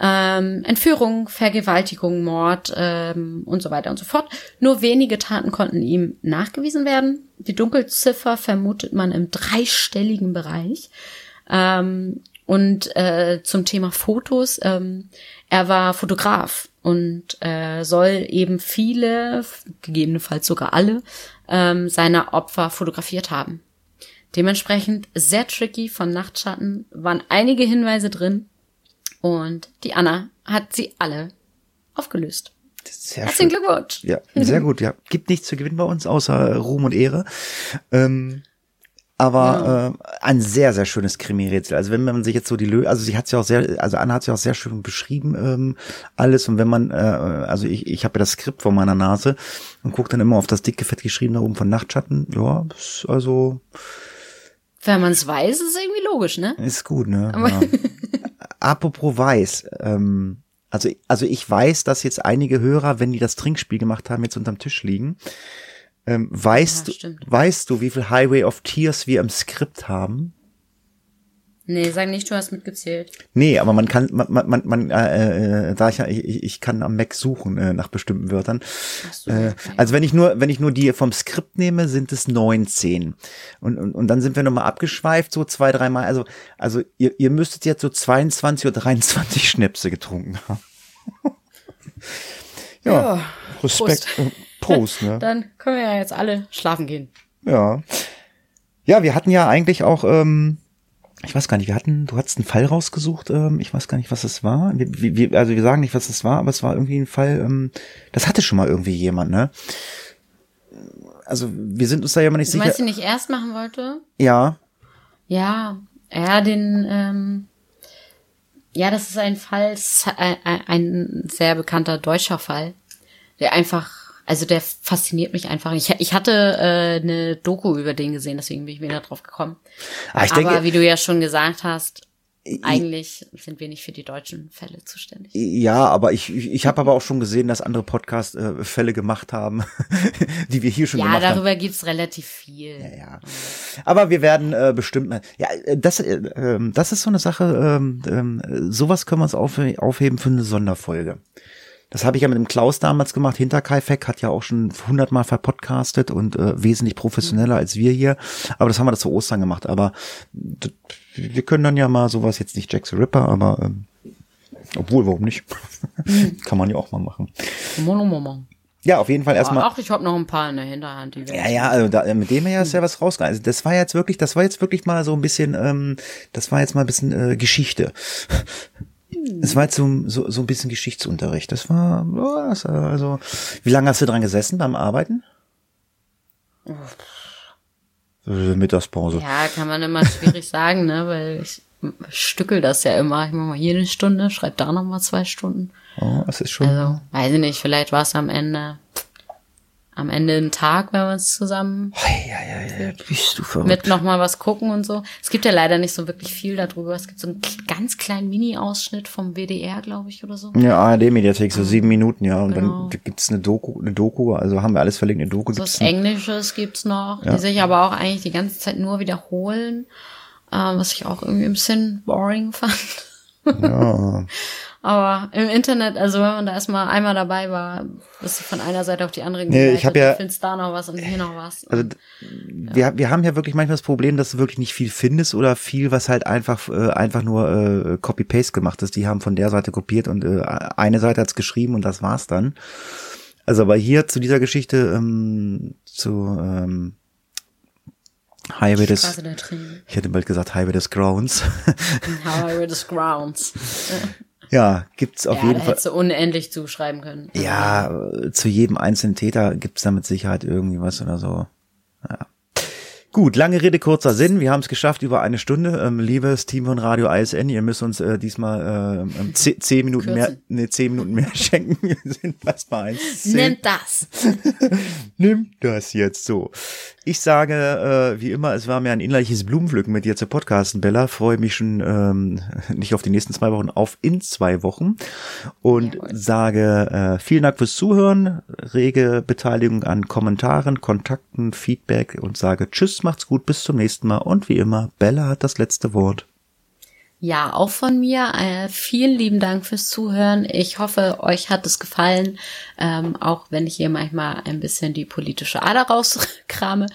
ähm, Entführung, Vergewaltigung, Mord ähm, und so weiter und so fort. Nur wenige Taten konnten ihm nachgewiesen werden. Die Dunkelziffer vermutet man im dreistelligen Bereich. Ähm, und äh, zum Thema Fotos, ähm, er war Fotograf und äh, soll eben viele, gegebenenfalls sogar alle, ähm, seiner Opfer fotografiert haben. Dementsprechend sehr tricky von Nachtschatten, waren einige Hinweise drin, und die Anna hat sie alle aufgelöst. Sehr Herzlichen schön. Glückwunsch. Ja, sehr gut. Ja, gibt nichts zu gewinnen bei uns außer Ruhm und Ehre. Ähm, aber ja. äh, ein sehr sehr schönes Krimi-Rätsel. Also wenn man sich jetzt so die Lö also sie hat ja auch sehr, also Anna hat ja auch sehr schön beschrieben ähm, alles. Und wenn man, äh, also ich, ich habe ja das Skript vor meiner Nase und gucke dann immer auf das dicke Fett geschrieben da oben von Nachtschatten. Ja, also wenn man es weiß, ist es irgendwie logisch, ne? Ist gut, ne? Ja. Apropos weiß, ähm, also, also ich weiß, dass jetzt einige Hörer, wenn die das Trinkspiel gemacht haben, jetzt unterm Tisch liegen. Ähm, weißt, ja, weißt du, wie viel Highway of Tears wir im Skript haben? Nee, sag nicht, du hast mitgezählt. Nee, aber man kann, man, man, man äh, äh, da ich ja, ich, ich kann am Mac suchen äh, nach bestimmten Wörtern. So, äh, okay. Also wenn ich nur, wenn ich nur die vom Skript nehme, sind es 19. Und, und, und dann sind wir nochmal abgeschweift, so zwei, dreimal. Also, also ihr, ihr müsstet jetzt so 22 oder 23 Schnäpse getrunken haben. ja, ja, Respekt. Prost. Äh, Prost, ne? Dann können wir ja jetzt alle schlafen gehen. Ja. Ja, wir hatten ja eigentlich auch, ähm, ich weiß gar nicht, wir hatten, du hattest einen Fall rausgesucht, ähm, ich weiß gar nicht, was es war. Wir, wir, also wir sagen nicht, was es war, aber es war irgendwie ein Fall, ähm, das hatte schon mal irgendwie jemand, ne? Also wir sind uns da ja mal nicht du sicher. Meinst du nicht erst machen wollte? Ja. Ja, ja, den, ähm, ja, das ist ein Fall, ein, ein sehr bekannter deutscher Fall, der einfach also der fasziniert mich einfach. Ich, ich hatte äh, eine Doku über den gesehen, deswegen bin ich wieder drauf gekommen. Ah, ich Aber denke, wie du ja schon gesagt hast, eigentlich sind wir nicht für die deutschen Fälle zuständig. Ja, aber ich, ich, ich habe aber auch schon gesehen, dass andere Podcasts äh, Fälle gemacht haben, die wir hier schon ja, gemacht haben. darüber gibt's relativ viel. Ja, ja. Aber wir werden äh, bestimmt mal. Ja, äh, das, äh, ähm, das ist so eine Sache. Ähm, ähm, sowas können wir uns auf, aufheben für eine Sonderfolge. Das habe ich ja mit dem Klaus damals gemacht. Hinterkaifeck hat ja auch schon hundertmal verpodcastet und äh, wesentlich professioneller als wir hier. Aber das haben wir das zu Ostern gemacht. Aber wir können dann ja mal sowas jetzt nicht Jack the Ripper, aber ähm, obwohl, warum nicht? Kann man ja auch mal machen. Ja, auf jeden Fall erstmal. Ach, ich habe noch ein paar in der Hinterhand, die Ja, ja, also da, mit dem her ist ja was rausgegangen. Also das war jetzt wirklich, das war jetzt wirklich mal so ein bisschen, ähm, das war jetzt mal ein bisschen äh, Geschichte. Es war jetzt so, so, so ein bisschen Geschichtsunterricht. Das war, das, also, wie lange hast du dran gesessen beim Arbeiten? Mittagspause. Ja, kann man immer schwierig sagen, ne, weil ich stückel das ja immer. Ich mache mal hier eine Stunde, schreib da noch mal zwei Stunden. Oh, das ist schon. Also, weiß ich nicht, vielleicht war es am Ende, am Ende ein Tag, wenn wir uns zusammen ja, ja, ja, bist du verrückt. mit noch mal was gucken und so. Es gibt ja leider nicht so wirklich viel darüber. Es gibt so einen ganz kleinen Mini-Ausschnitt vom WDR, glaube ich, oder so. ja, ARD-Mediathek, so sieben Minuten, ja. Und Genau. dann gibt's eine Doku, eine Doku, also haben wir alles verlinkt, eine Doku So gibt's. was Englisches gibt's noch, die sich aber auch eigentlich die ganze Zeit nur wiederholen, ähm, was ich auch irgendwie ein bisschen boring fand. Ja. Aber im Internet, also wenn man da erstmal einmal dabei war, bist du von einer Seite auf die andere Nee, ich hab ja- du findest da noch was und hier noch was. Also Und wir, wir haben ja wirklich manchmal das Problem, dass du wirklich nicht viel findest oder viel, was halt einfach äh, einfach nur äh, Copy-Paste gemacht ist. Die haben von der Seite kopiert und äh, eine Seite hat's geschrieben und das war's dann. Also aber hier zu dieser Geschichte ähm, zu ähm, Highway des ich hätte bald gesagt Highway des Grounds. Highway des Grounds. ja, gibt's auf ja, jeden da Fall. hättest du unendlich zuschreiben können. Ja, zu jedem einzelnen Täter gibt's da mit Sicherheit irgendwie was oder so. Ja. Gut, lange Rede, kurzer Sinn. Wir haben es geschafft über eine Stunde. Ähm, liebes Team von Radio ISN, ihr müsst uns äh, diesmal äh, ähm, zehn, zehn Minuten mehr, nee, zehn Minuten mehr schenken. Wir sind fast bei eins. Nimm das. Nimm das jetzt so. Ich sage, äh, wie immer, es war mir ein innerliches Blumenpflücken mit dir zu podcasten, Bella. Freue mich schon ähm, nicht auf die nächsten zwei Wochen, auf in zwei Wochen. Und Jawohl. sage äh, vielen Dank fürs Zuhören, rege Beteiligung an Kommentaren, Kontakten, Feedback und sage Tschüss, macht's gut, bis zum nächsten Mal. Und wie immer, Bella hat das letzte Wort. Ja, auch von mir. Äh, vielen lieben Dank fürs Zuhören. Ich hoffe, euch hat es gefallen, ähm, auch wenn ich hier manchmal ein bisschen die politische Ader rauskrame.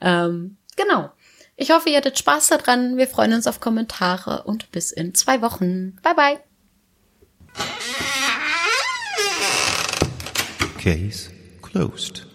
Ähm, genau. Ich hoffe, ihr hattet Spaß daran. Wir freuen uns auf Kommentare und bis in zwei Wochen. Bye bye. Case closed.